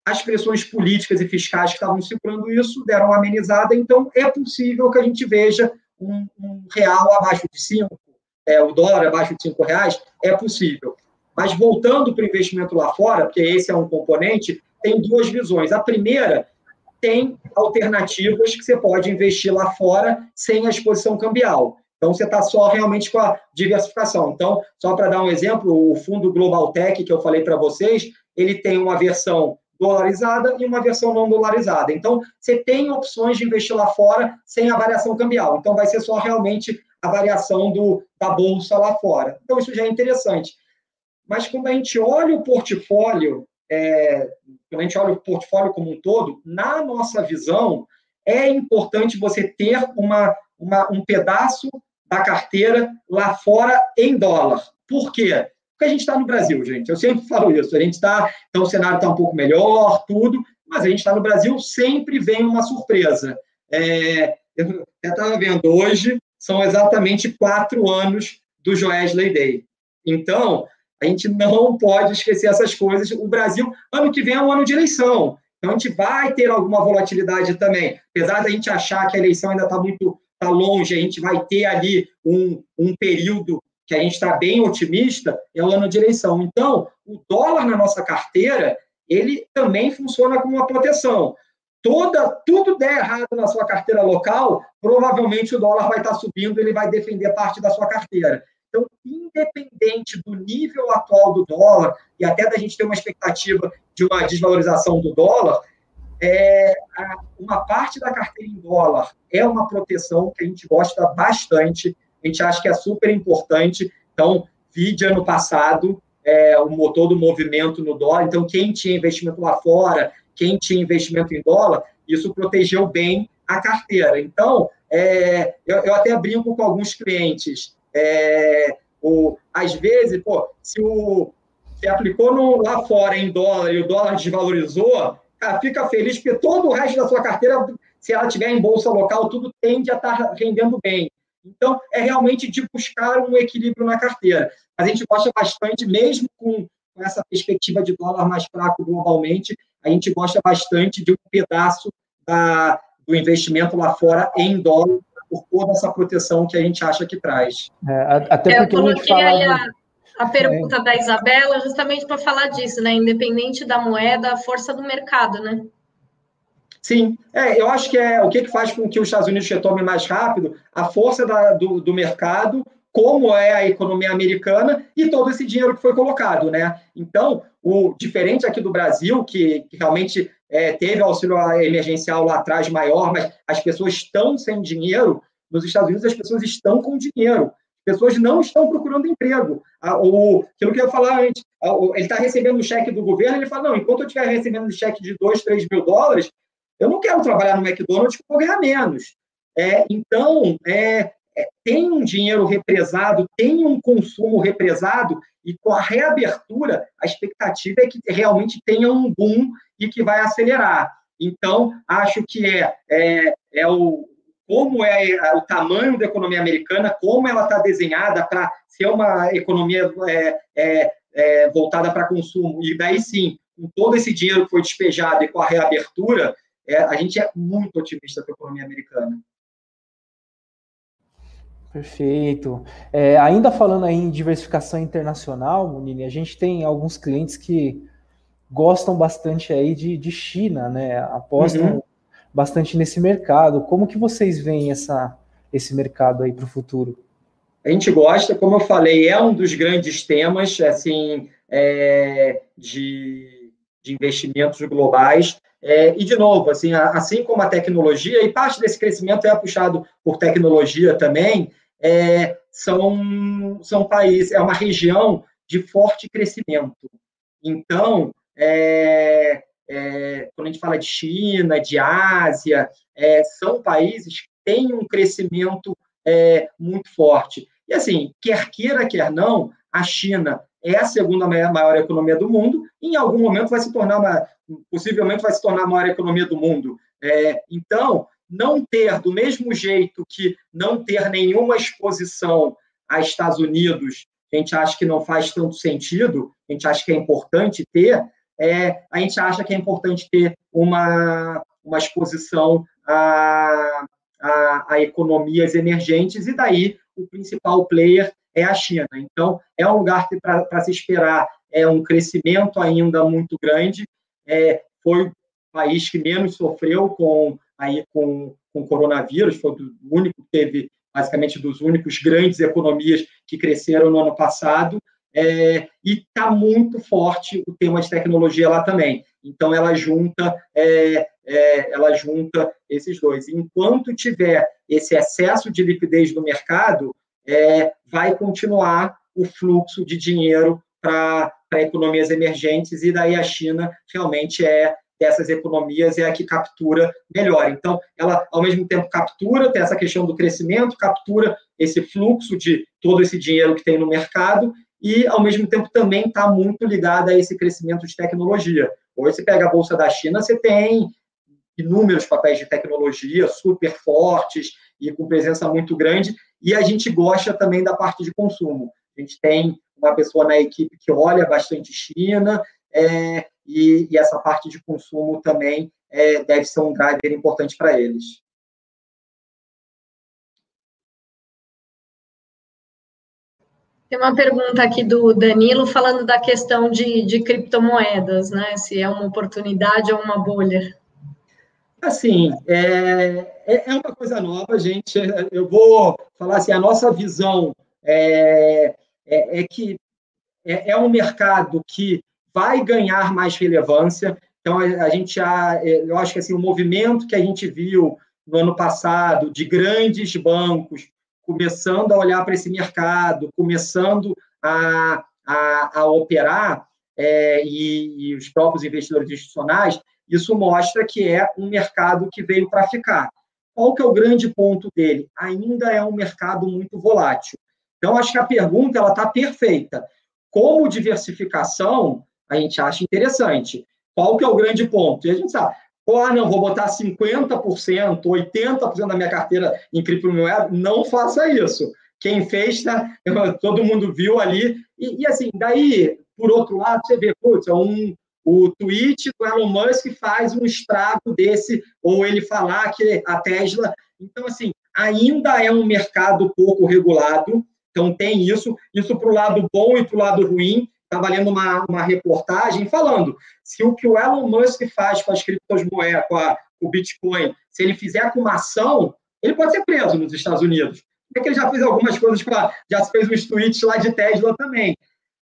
[SPEAKER 2] As pressões políticas e fiscais que estavam segurando isso deram uma amenizada, então é possível que a gente veja um, um real abaixo de cinco, é, o dólar abaixo de cinco reais, é possível. Mas voltando para o investimento lá fora, porque esse é um componente, tem duas visões. A primeira tem alternativas que você pode investir lá fora sem a exposição cambial. Então, você está só realmente com a diversificação. Então, só para dar um exemplo, o fundo Global Tech, que eu falei para vocês, ele tem uma versão dolarizada e uma versão não dolarizada. Então, você tem opções de investir lá fora sem a variação cambial. Então, vai ser só realmente a variação do, da bolsa lá fora. Então, isso já é interessante. Mas quando a gente olha o portfólio, é, quando a gente olha o portfólio como um todo, na nossa visão, é importante você ter uma, uma, um pedaço da carteira lá fora em dólar. Por quê? Porque a gente está no Brasil, gente. Eu sempre falo isso. A gente está. Então, o cenário está um pouco melhor, tudo, mas a gente está no Brasil, sempre vem uma surpresa. É, eu estava vendo hoje, são exatamente quatro anos do Joesley Day. Então, a gente não pode esquecer essas coisas. O Brasil, ano que vem é um ano de eleição. Então, a gente vai ter alguma volatilidade também. Apesar da gente achar que a eleição ainda está muito tá longe, a gente vai ter ali um, um período que a gente está bem otimista, é o ano de eleição. Então, o dólar na nossa carteira, ele também funciona como uma proteção. Toda, tudo der errado na sua carteira local, provavelmente o dólar vai estar tá subindo, ele vai defender parte da sua carteira. Então, independente do nível atual do dólar, e até da gente ter uma expectativa de uma desvalorização do dólar, é, uma parte da carteira em dólar é uma proteção que a gente gosta bastante, a gente acha que é super importante. Então, vídeo ano passado, é, o motor do movimento no dólar. Então, quem tinha investimento lá fora, quem tinha investimento em dólar, isso protegeu bem a carteira. Então, é, eu, eu, até brinco com alguns clientes. É, o, às vezes, pô, se o se aplicou no, lá fora em dólar e o dólar desvalorizou, cara, fica feliz porque todo o resto da sua carteira, se ela tiver em bolsa local, tudo tende a estar rendendo bem. Então, é realmente de buscar um equilíbrio na carteira. A gente gosta bastante, mesmo com, com essa perspectiva de dólar mais fraco globalmente, a gente gosta bastante de um pedaço da, do investimento lá fora em dólar, por toda essa proteção que a gente acha que traz.
[SPEAKER 1] É, até porque eu coloquei aí a, a pergunta é. da Isabela justamente para falar disso, né? Independente da moeda, a força do mercado, né?
[SPEAKER 2] Sim, é, eu acho que é o que, que faz com que os Estados Unidos retomem mais rápido a força da, do, do mercado, como é a economia americana e todo esse dinheiro que foi colocado, né? Então, o diferente aqui do Brasil, que, que realmente é, teve auxílio emergencial lá atrás maior, mas as pessoas estão sem dinheiro, nos Estados Unidos as pessoas estão com dinheiro pessoas não estão procurando emprego. O, aquilo que eu ia falar antes, ele está recebendo o cheque do governo, ele fala, não, enquanto eu estiver recebendo o cheque de 2, 3 mil dólares, eu não quero trabalhar no McDonald's porque vou ganhar menos. É, então, é, tem um dinheiro represado, tem um consumo represado, e com a reabertura, a expectativa é que realmente tenha um boom e que vai acelerar. Então, acho que é, é, é o, como é o tamanho da economia americana, como ela está desenhada para ser uma economia é, é, é voltada para consumo. E daí sim, com todo esse dinheiro que foi despejado e com a reabertura, é, a gente é muito otimista com a economia americana.
[SPEAKER 3] Perfeito. É, ainda falando aí em diversificação internacional, Munini, a gente tem alguns clientes que gostam bastante aí de, de China, né? Apostam uhum. bastante nesse mercado. Como que vocês veem essa, esse mercado aí para o futuro?
[SPEAKER 2] a gente gosta, como eu falei, é um dos grandes temas assim é, de, de investimentos globais. É, e, de novo, assim, assim como a tecnologia, e parte desse crescimento é puxado por tecnologia também, é, são, são países, é uma região de forte crescimento. Então, é, é, quando a gente fala de China, de Ásia, é, são países que têm um crescimento é, muito forte. E assim, quer queira, quer não, a China é a segunda maior economia do mundo, e em algum momento vai se tornar, uma, possivelmente vai se tornar a maior economia do mundo. É, então, não ter, do mesmo jeito que não ter nenhuma exposição a Estados Unidos, a gente acha que não faz tanto sentido, a gente acha que é importante ter, é, a gente acha que é importante ter uma, uma exposição a, a, a economias emergentes, e daí o principal player é a China. Então, é um lugar que para se esperar é um crescimento ainda muito grande. É, foi o país que menos sofreu com aí com, com o coronavírus, foi o único que teve basicamente dos únicos grandes economias que cresceram no ano passado. É, e está muito forte o tema de tecnologia lá também. Então ela junta, é, é, ela junta esses dois. Enquanto tiver esse excesso de liquidez no mercado, é, vai continuar o fluxo de dinheiro para economias emergentes, e daí a China realmente é dessas economias é a que captura melhor. Então, ela, ao mesmo tempo, captura, tem essa questão do crescimento, captura esse fluxo de todo esse dinheiro que tem no mercado, e, ao mesmo tempo, também está muito ligada a esse crescimento de tecnologia. Hoje, você pega a Bolsa da China, você tem inúmeros papéis de tecnologia super fortes e com presença muito grande, e a gente gosta também da parte de consumo. A gente tem uma pessoa na equipe que olha bastante China, é, e, e, essa parte de consumo também é, deve ser um driver importante para eles.
[SPEAKER 1] Tem uma pergunta aqui do Danilo falando da questão de, de criptomoedas, né? Se é uma oportunidade ou uma bolha.
[SPEAKER 2] Assim, é, é, é uma coisa nova, gente. Eu vou falar assim, a nossa visão é, é, é que é, é, um mercado que vai ganhar mais relevância. Então, a, gente já, é, eu acho que assim, o movimento que a gente viu no ano passado de grandes bancos começando a olhar para esse mercado, começando a, a, a operar, é, e, e, os próprios investidores institucionais, isso mostra que é um mercado que veio para ficar. Qual que é o grande ponto dele? Ainda é um mercado muito volátil. Então, acho que a pergunta ela está perfeita. Como diversificação, a gente acha interessante. Qual que é o grande ponto? E a gente sabe, ah, não, vou botar 50%, 80% da minha carteira em criptomoeda. Não faça isso. Quem fez, tá, todo mundo viu ali. E, e, assim, daí, por outro lado, você vê, putz, é um, o tweet do Elon Musk faz um estrago desse, ou ele falar que a Tesla. Então, assim, ainda é um mercado pouco regulado. Então, tem isso. Isso para o lado bom e para o lado ruim estava lendo uma, uma reportagem falando se o que o Elon Musk faz com as criptomoedas, com, com o Bitcoin, se ele fizer com uma ação, ele pode ser preso nos Estados Unidos. É que ele já fez algumas coisas para. Já fez uns tweets lá de Tesla também.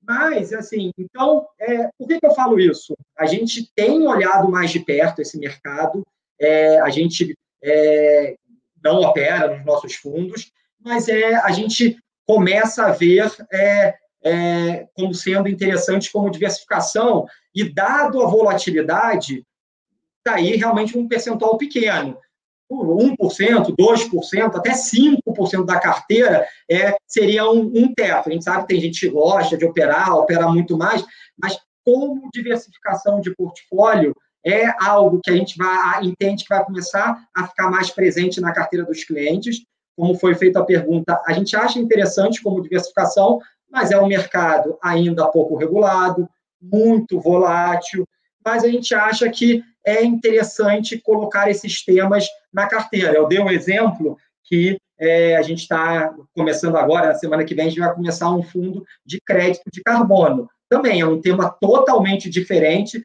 [SPEAKER 2] Mas, assim, então, é, por que, que eu falo isso? A gente tem olhado mais de perto esse mercado, é, a gente é, não opera nos nossos fundos, mas é, a gente começa a ver é, como sendo interessante como diversificação, e dado a volatilidade, daí tá realmente um percentual pequeno. 1%, 2%, até 5% da carteira é, seria um, um teto. A gente sabe que tem gente que gosta de operar, operar muito mais, mas como diversificação de portfólio é algo que a gente vai, entende que vai começar a ficar mais presente na carteira dos clientes. Como foi feita a pergunta, a gente acha interessante como diversificação, mas é um mercado ainda pouco regulado, muito volátil, mas a gente acha que é interessante colocar esses temas na carteira. Eu dei um exemplo que é, a gente está começando agora, na semana que vem, a gente vai começar um fundo de crédito de carbono. Também é um tema totalmente diferente,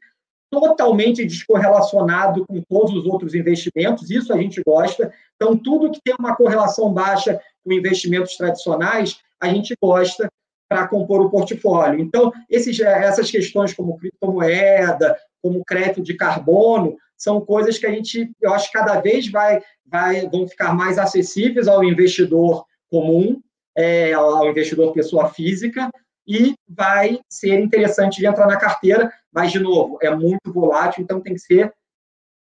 [SPEAKER 2] totalmente descorrelacionado com todos os outros investimentos, isso a gente gosta. Então, tudo que tem uma correlação baixa com investimentos tradicionais, a gente gosta para compor o portfólio. Então, esses, essas questões como criptomoeda, como crédito de carbono, são coisas que a gente, eu acho cada vez vai, vai, vão ficar mais acessíveis ao investidor comum, é, ao investidor pessoa física, e vai ser interessante de entrar na carteira, mas, de novo, é muito volátil, então tem que ser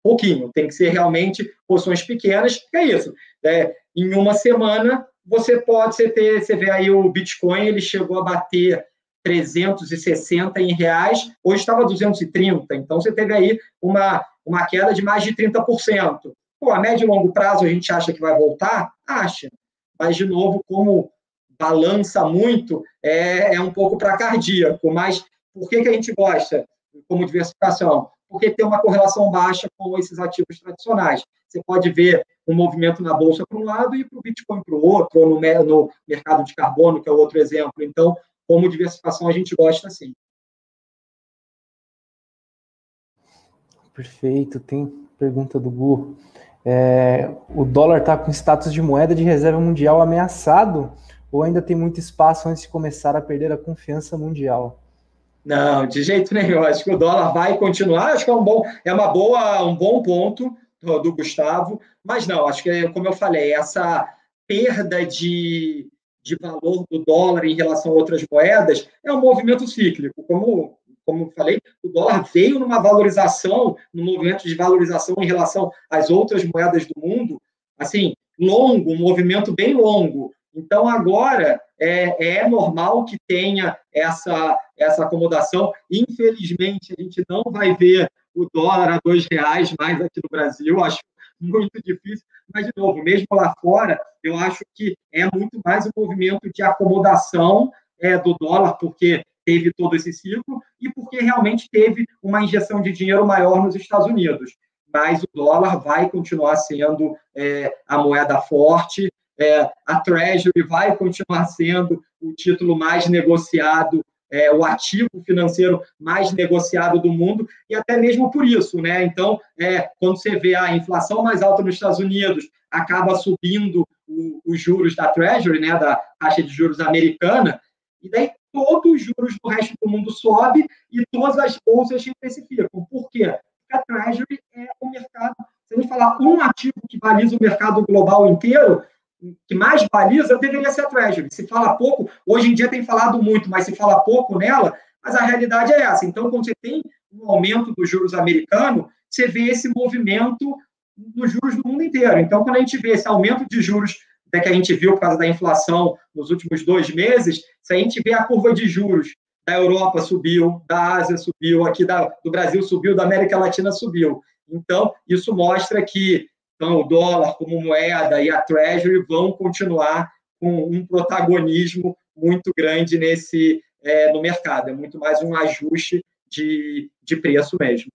[SPEAKER 2] pouquinho, tem que ser realmente porções pequenas, é isso. É, em uma semana, você pode você ter, você vê aí o Bitcoin, ele chegou a bater 360 em reais, hoje estava 230, então você teve aí uma, uma queda de mais de 30%. Pô, a médio e longo prazo a gente acha que vai voltar? Acha. Mas, de novo, como balança muito, é, é um pouco para cardíaco. Mas por que, que a gente gosta como diversificação? Porque tem uma correlação baixa com esses ativos tradicionais. Você pode ver um movimento na bolsa para um lado e para o Bitcoin para o outro, ou no, no mercado de carbono, que é outro exemplo. Então, como diversificação, a gente gosta sim.
[SPEAKER 3] Perfeito. Tem pergunta do Gu. É, o dólar está com status de moeda de reserva mundial ameaçado ou ainda tem muito espaço antes de começar a perder a confiança mundial?
[SPEAKER 2] Não, de jeito nenhum. Acho que o dólar vai continuar. Acho que é um bom, é uma boa, um bom ponto do, do Gustavo. Mas não, acho que, como eu falei, essa perda de, de valor do dólar em relação a outras moedas é um movimento cíclico. Como como eu falei, o dólar veio numa valorização, num movimento de valorização em relação às outras moedas do mundo, assim, longo, um movimento bem longo. Então, agora, é, é normal que tenha essa, essa acomodação. Infelizmente, a gente não vai ver o dólar a dois reais mais aqui no Brasil, acho muito difícil, mas, de novo, mesmo lá fora, eu acho que é muito mais um movimento de acomodação é, do dólar, porque teve todo esse ciclo e porque realmente teve uma injeção de dinheiro maior nos Estados Unidos. Mas o dólar vai continuar sendo é, a moeda forte, é, a Treasury vai continuar sendo o título mais negociado, é, o ativo financeiro mais negociado do mundo, e até mesmo por isso, né? Então, é, quando você vê a inflação mais alta nos Estados Unidos, acaba subindo os juros da Treasury, né, da taxa de juros americana, e daí todos os juros do resto do mundo sobe e todas as bolsas se intensificam. Por quê? Porque a Treasury é o mercado. Se a gente falar um ativo que baliza o mercado global inteiro, que mais baliza, deveria ser a Treasury. Se fala pouco, hoje em dia tem falado muito, mas se fala pouco nela, mas a realidade é essa. Então, quando você tem um aumento dos juros americanos, você vê esse movimento dos juros do mundo inteiro. Então, quando a gente vê esse aumento de juros até que a gente viu por causa da inflação nos últimos dois meses, se a gente vê a curva de juros da Europa subiu, da Ásia subiu, aqui da, do Brasil subiu, da América Latina subiu. Então, isso mostra que então, o dólar como moeda e a Treasury vão continuar com um protagonismo muito grande nesse é, no mercado. É muito mais um ajuste de, de preço mesmo.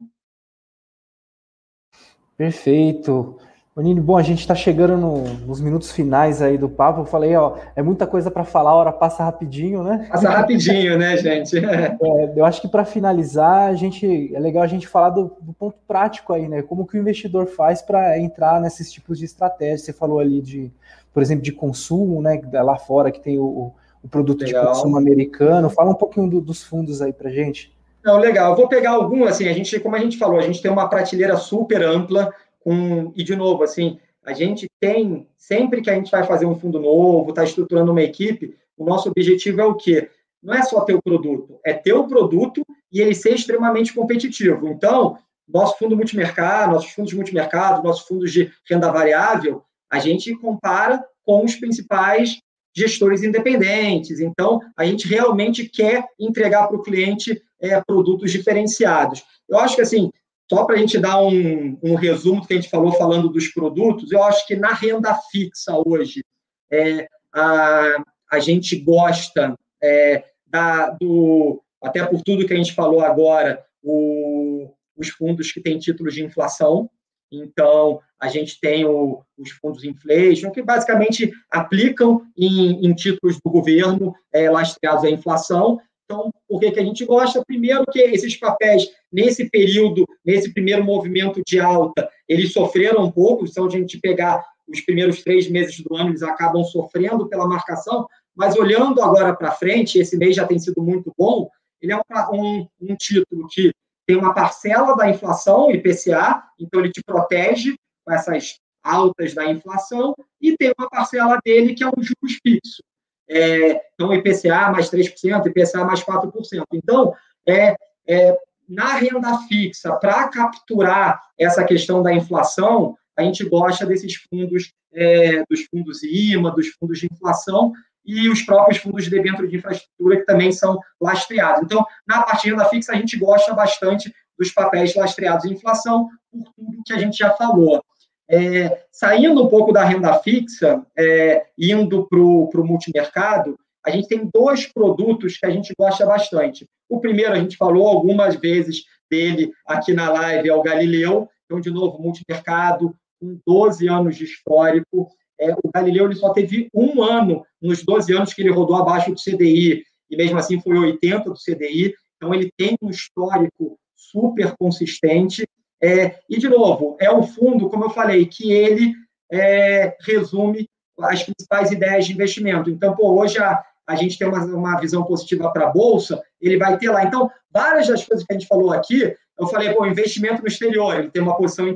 [SPEAKER 3] Perfeito. Nini, bom, a gente está chegando no, nos minutos finais aí do papo. Eu falei, ó, é muita coisa para falar, a hora passa rapidinho, né?
[SPEAKER 2] Passa rapidinho, né, gente?
[SPEAKER 3] É, eu acho que para finalizar, a gente é legal a gente falar do, do, ponto prático aí, né? Como que o investidor faz para entrar nesses tipos de estratégia? Você falou ali de, por exemplo, de consumo, né? Lá fora que tem o, o produto legal. de consumo americano. Fala um pouquinho do, dos fundos aí para gente.
[SPEAKER 2] Não, legal. Eu vou pegar algum, assim, a gente, como a gente falou, a gente tem uma prateleira super ampla um, e, de novo, assim, a gente tem, sempre que a gente vai fazer um fundo novo, está estruturando uma equipe, o nosso objetivo é o quê? Não é só ter o produto, é ter o produto e ele ser extremamente competitivo. Então, nosso fundo multimercado, nossos fundos de multimercado, nossos fundos de renda variável, a gente compara com os principais gestores independentes. Então, a gente realmente quer entregar para o cliente é, produtos diferenciados. Eu acho que, assim, só para a gente dar um, um, resumo do que a gente falou falando dos produtos, eu acho que na renda fixa hoje, é, a, a gente gosta é, da, do, até por tudo que a gente falou agora, o, os fundos que têm títulos de inflação. Então, a gente tem o, os fundos inflation, que basicamente aplicam em, em títulos do governo é, lastreados à inflação, então, por que, que a gente gosta? Primeiro, que esses papéis, nesse período, nesse primeiro movimento de alta, eles sofreram um pouco. Então, a gente pegar os primeiros três meses do ano, eles acabam sofrendo pela marcação, Mas olhando agora para frente, esse mês já tem sido muito bom, ele é um, um, um título que tem uma parcela da inflação, IPCA, então ele te protege com essas altas da inflação, e tem uma parcela dele que é um juros fixo. É, então, IPCA mais 3%, IPCA mais 4%. Então, é, é na renda fixa, para capturar essa questão da inflação, a gente gosta desses fundos, é, dos fundos IMA, dos fundos de inflação, e os próprios fundos de debênture de infraestrutura, que também são lastreados. Então, na parte de renda fixa, a gente gosta bastante dos papéis lastreados em inflação, por tudo que a gente já falou. É, saindo um pouco da renda fixa, é, indo para o multimercado, a gente tem dois produtos que a gente gosta bastante. O primeiro, a gente falou algumas vezes dele aqui na live, é o Galileu. Então, de novo, multimercado, com 12 anos de histórico. É, o Galileu ele só teve um ano nos 12 anos que ele rodou abaixo do CDI, e mesmo assim foi 80 do CDI. Então, ele tem um histórico super consistente. É, e, de novo, é o fundo, como eu falei, que ele é, resume as principais ideias de investimento. Então, pô, hoje a, a gente tem uma, uma visão positiva para a Bolsa, ele vai ter lá. Então, várias das coisas que a gente falou aqui, eu falei, pô, investimento no exterior, ele tem uma posição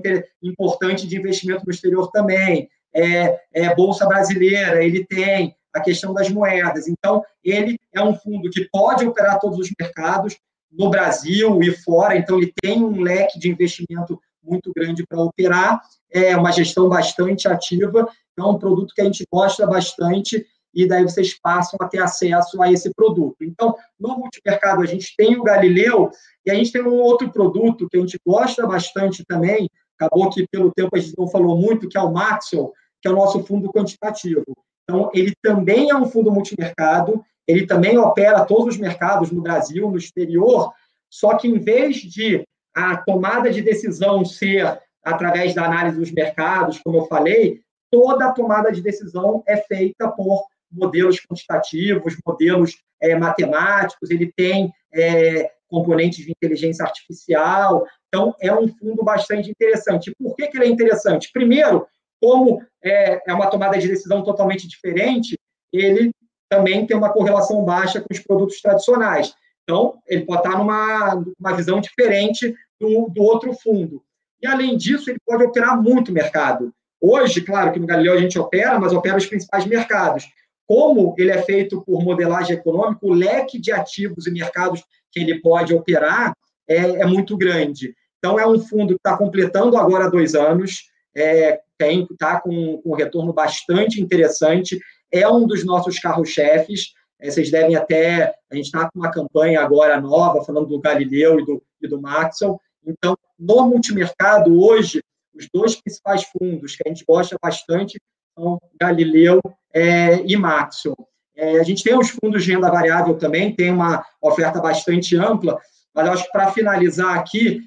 [SPEAKER 2] importante de investimento no exterior também é, é, Bolsa Brasileira, ele tem a questão das moedas. Então, ele é um fundo que pode operar todos os mercados no Brasil e fora, então ele tem um leque de investimento muito grande para operar, é uma gestão bastante ativa, é um produto que a gente gosta bastante e daí vocês passam a ter acesso a esse produto. Então, no multimercado a gente tem o Galileu e a gente tem um outro produto que a gente gosta bastante também, acabou que pelo tempo a gente não falou muito, que é o Maxwell, que é o nosso fundo quantitativo. Então, ele também é um fundo multimercado, ele também opera todos os mercados no Brasil, no exterior, só que em vez de a tomada de decisão ser através da análise dos mercados, como eu falei, toda a tomada de decisão é feita por modelos quantitativos, modelos é, matemáticos, ele tem é, componentes de inteligência artificial, então é um fundo bastante interessante. Por que, que ele é interessante? Primeiro, como é, é uma tomada de decisão totalmente diferente, ele também tem uma correlação baixa com os produtos tradicionais. Então, ele pode estar numa uma visão diferente do, do outro fundo. E, além disso, ele pode operar muito mercado. Hoje, claro que no Galileu a gente opera, mas opera os principais mercados. Como ele é feito por modelagem econômica, o leque de ativos e mercados que ele pode operar é, é muito grande. Então, é um fundo que está completando agora dois anos, é, tem está com, com um retorno bastante interessante, é um dos nossos carros-chefes. É, vocês devem até. A gente está com uma campanha agora nova, falando do Galileu e do, e do Maxwell. Então, no multimercado, hoje, os dois principais fundos que a gente gosta bastante são Galileu é, e Maxwell. É, a gente tem os fundos de renda variável também, tem uma oferta bastante ampla, mas acho que para finalizar aqui,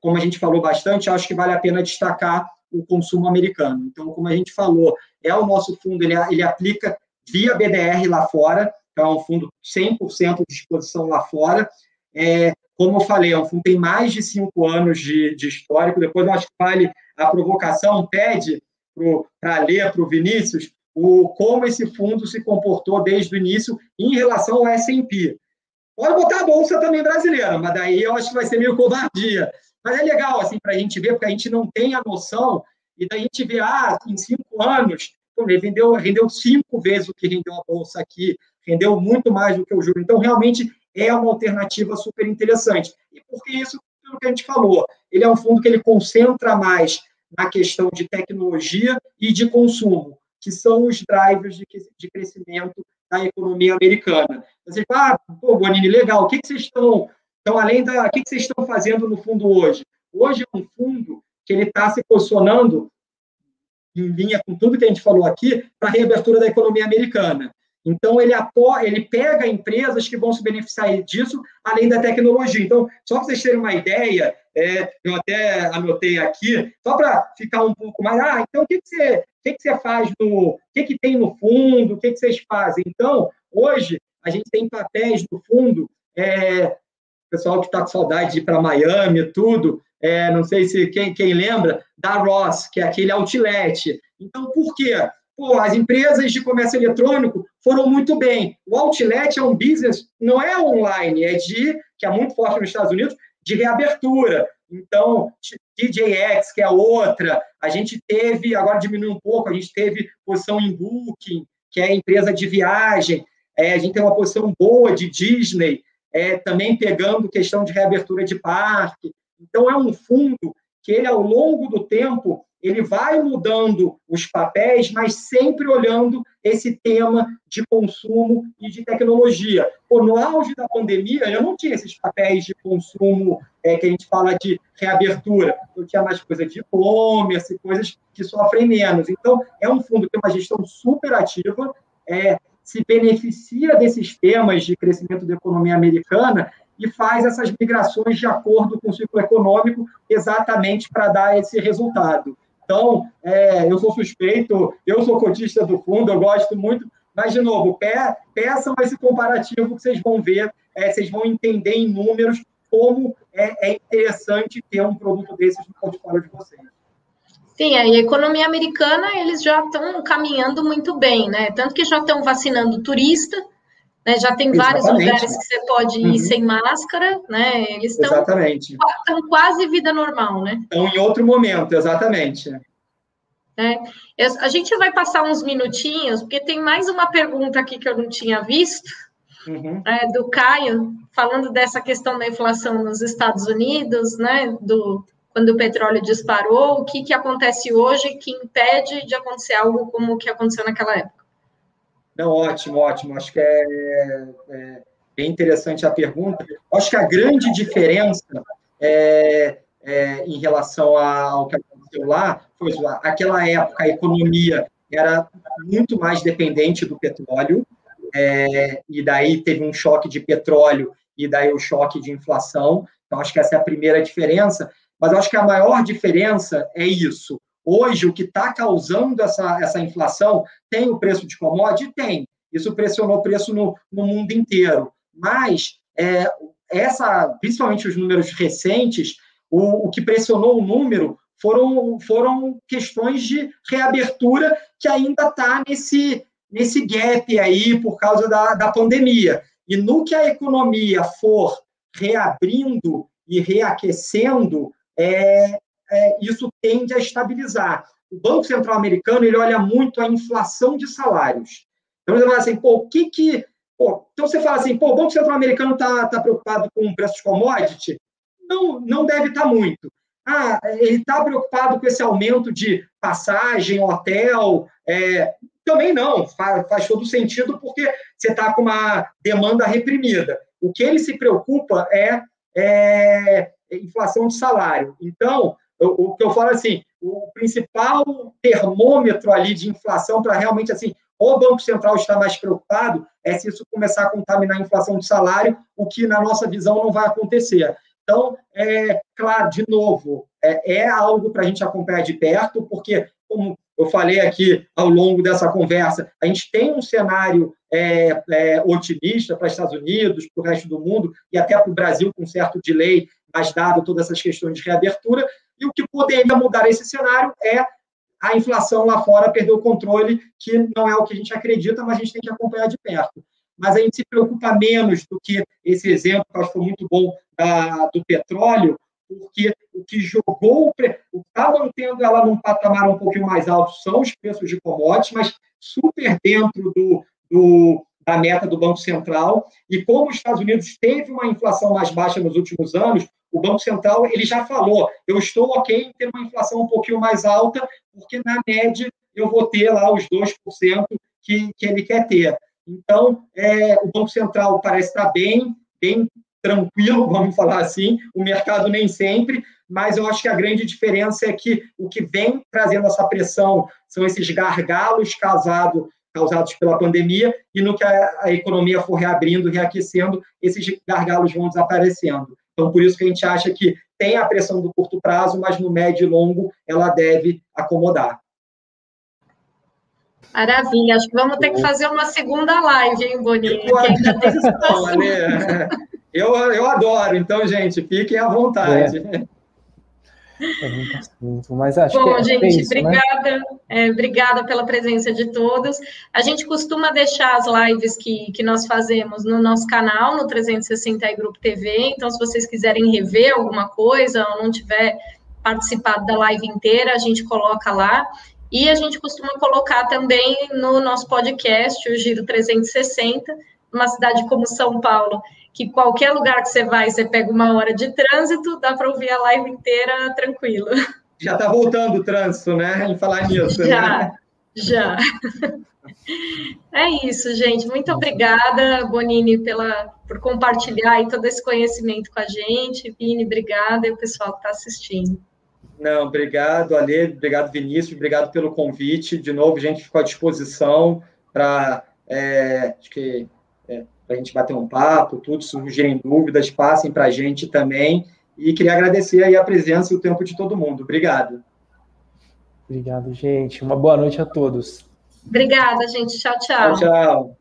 [SPEAKER 2] como a gente falou bastante, acho que vale a pena destacar o consumo americano. Então, como a gente falou, é o nosso fundo, ele, ele aplica via BDR lá fora, então é um fundo 100% de exposição lá fora. É, como eu falei, é um fundo que tem mais de cinco anos de, de histórico. Depois, eu acho que vale a provocação, pede para ler para o Vinícius o, como esse fundo se comportou desde o início em relação ao S&P. Pode botar a bolsa também brasileira, mas daí eu acho que vai ser meio covardia. Mas é legal, assim, para a gente ver, porque a gente não tem a noção, e daí a gente vê, ah, em cinco anos, ele vendeu, rendeu cinco vezes o que rendeu a Bolsa aqui, rendeu muito mais do que o juro. Então, realmente, é uma alternativa super interessante. E por que isso? Pelo que a gente falou, ele é um fundo que ele concentra mais na questão de tecnologia e de consumo, que são os drivers de, de crescimento da economia americana. Você fala, ah, pô, Bonini, legal, o que, que vocês estão então, além da. O que vocês estão fazendo no fundo hoje? Hoje é um fundo que ele está se posicionando em linha com tudo que a gente falou aqui para a reabertura da economia americana. Então, ele, apoia, ele pega empresas que vão se beneficiar disso, além da tecnologia. Então, só para vocês terem uma ideia, é, eu até anotei aqui, só para ficar um pouco mais. Ah, então o que, que, você, o que, que você faz no. O que, que tem no fundo? O que, que vocês fazem? Então, hoje, a gente tem papéis no fundo é, pessoal que está com saudade de ir para Miami, tudo, é, não sei se quem, quem lembra, da Ross, que é aquele outlet. Então, por quê? pô, as empresas de comércio eletrônico foram muito bem. O outlet é um business, não é online, é de, que é muito forte nos Estados Unidos, de reabertura. Então, DJX, que é outra, a gente teve, agora diminuiu um pouco, a gente teve posição em Booking, que é empresa de viagem, é, a gente tem uma posição boa de Disney, é, também pegando questão de reabertura de parque. Então, é um fundo que ele, ao longo do tempo, ele vai mudando os papéis, mas sempre olhando esse tema de consumo e de tecnologia. Pô, no auge da pandemia, eu não tinha esses papéis de consumo é, que a gente fala de reabertura. Eu tinha mais coisa de e-commerce, coisas que sofrem menos. Então, é um fundo que tem uma gestão super ativa, é, se beneficia desses temas de crescimento da economia americana e faz essas migrações de acordo com o ciclo econômico exatamente para dar esse resultado. Então, é, eu sou suspeito, eu sou cotista do fundo, eu gosto muito, mas, de novo, pe peçam esse comparativo que vocês vão ver, é, vocês vão entender em números como é, é interessante ter um produto desses no portfólio de vocês.
[SPEAKER 1] Sim, a economia americana, eles já estão caminhando muito bem, né? Tanto que já estão vacinando turista, né? já tem Exatamente. vários lugares que você pode ir uhum. sem máscara, né? Eles estão quase vida normal, né?
[SPEAKER 2] Estão em outro momento, exatamente.
[SPEAKER 1] É, eu, a gente vai passar uns minutinhos, porque tem mais uma pergunta aqui que eu não tinha visto, uhum. é, do Caio, falando dessa questão da inflação nos Estados Unidos, né? Do, quando o petróleo disparou, o que, que acontece hoje que impede de acontecer algo como o que aconteceu naquela época?
[SPEAKER 2] Não, ótimo, ótimo. Acho que é, é bem interessante a pergunta. Acho que a grande diferença é, é, em relação ao que aconteceu lá foi aquela época a economia era muito mais dependente do petróleo, é, e daí teve um choque de petróleo e daí o choque de inflação. Então, acho que essa é a primeira diferença. Mas acho que a maior diferença é isso. Hoje, o que está causando essa, essa inflação tem o preço de commodity? Tem. Isso pressionou o preço no, no mundo inteiro. Mas, é, essa, principalmente os números recentes, o, o que pressionou o número foram, foram questões de reabertura que ainda está nesse, nesse gap aí por causa da, da pandemia. E no que a economia for reabrindo e reaquecendo, é, é, isso tende a estabilizar. O Banco Central americano ele olha muito a inflação de salários. Então, ele fala assim, pô, o que que... Pô, então, você fala assim, pô, o Banco Central americano está tá preocupado com o preço de commodity? Não, não deve estar tá muito. Ah, ele está preocupado com esse aumento de passagem, hotel? É, também não, faz, faz todo sentido porque você está com uma demanda reprimida. O que ele se preocupa é, é inflação de salário. Então, o, que eu falo assim, o principal termômetro ali de inflação para realmente assim, o Banco Central está mais preocupado é se isso começar a contaminar a inflação de salário, o que na nossa visão não vai acontecer. Então, é claro, de novo, é, é algo para a gente acompanhar de perto, porque, como eu falei aqui ao longo dessa conversa, a gente tem um cenário é, é, otimista para os Estados Unidos, para o resto do mundo e até para o Brasil com certo delay mas dado todas essas questões de reabertura, e o que poderia mudar esse cenário é a inflação lá fora perder o controle, que não é o que a gente acredita, mas a gente tem que acompanhar de perto. Mas a gente se preocupa menos do que esse exemplo, que eu acho que foi muito bom, da, do petróleo, porque o que jogou, o que está mantendo ela num patamar um pouquinho mais alto são os preços de commodities, mas super dentro do, do da meta do Banco Central. E como os Estados Unidos teve uma inflação mais baixa nos últimos anos, o Banco Central ele já falou, eu estou ok em ter uma inflação um pouquinho mais alta, porque na média eu vou ter lá os 2% que, que ele quer ter. Então, é, o Banco Central parece estar bem, bem tranquilo, vamos falar assim, o mercado nem sempre, mas eu acho que a grande diferença é que o que vem trazendo essa pressão são esses gargalos causados causados pela pandemia, e no que a, a economia for reabrindo, reaquecendo, esses gargalos vão desaparecendo. Então, por isso que a gente acha que tem a pressão do curto prazo, mas no médio e longo ela deve acomodar.
[SPEAKER 1] Maravilha, acho que vamos ter que fazer uma segunda live, hein, Boninho?
[SPEAKER 2] Eu, eu, eu adoro, então, gente, fiquem à vontade.
[SPEAKER 3] É.
[SPEAKER 1] É muito assunto, mas acho Bom, que é, gente, é isso, né? obrigada, né? é, obrigada pela presença de todos. A gente costuma deixar as lives que, que nós fazemos no nosso canal, no 360 Grupo TV, então se vocês quiserem rever alguma coisa ou não tiver participado da live inteira, a gente coloca lá. E a gente costuma colocar também no nosso podcast, o Giro 360, numa cidade como São Paulo, que qualquer lugar que você vai, você pega uma hora de trânsito, dá para ouvir a live inteira tranquilo.
[SPEAKER 2] Já está voltando o trânsito, né? Em falar nisso.
[SPEAKER 1] Já, né? já. É isso, gente. Muito obrigada, Bonini, pela, por compartilhar todo esse conhecimento com a gente. Vini, obrigada, e o pessoal que está assistindo.
[SPEAKER 2] Não, obrigado, Ale, obrigado, Vinícius, obrigado pelo convite. De novo, a gente ficou à disposição para é, acho que é, para a gente bater um papo, tudo, surgirem dúvidas, passem para a gente também. E queria agradecer aí a presença e o tempo de todo mundo. Obrigado.
[SPEAKER 3] Obrigado, gente. Uma boa noite a todos.
[SPEAKER 1] Obrigada, gente. Tchau, tchau.
[SPEAKER 2] Tchau, tchau.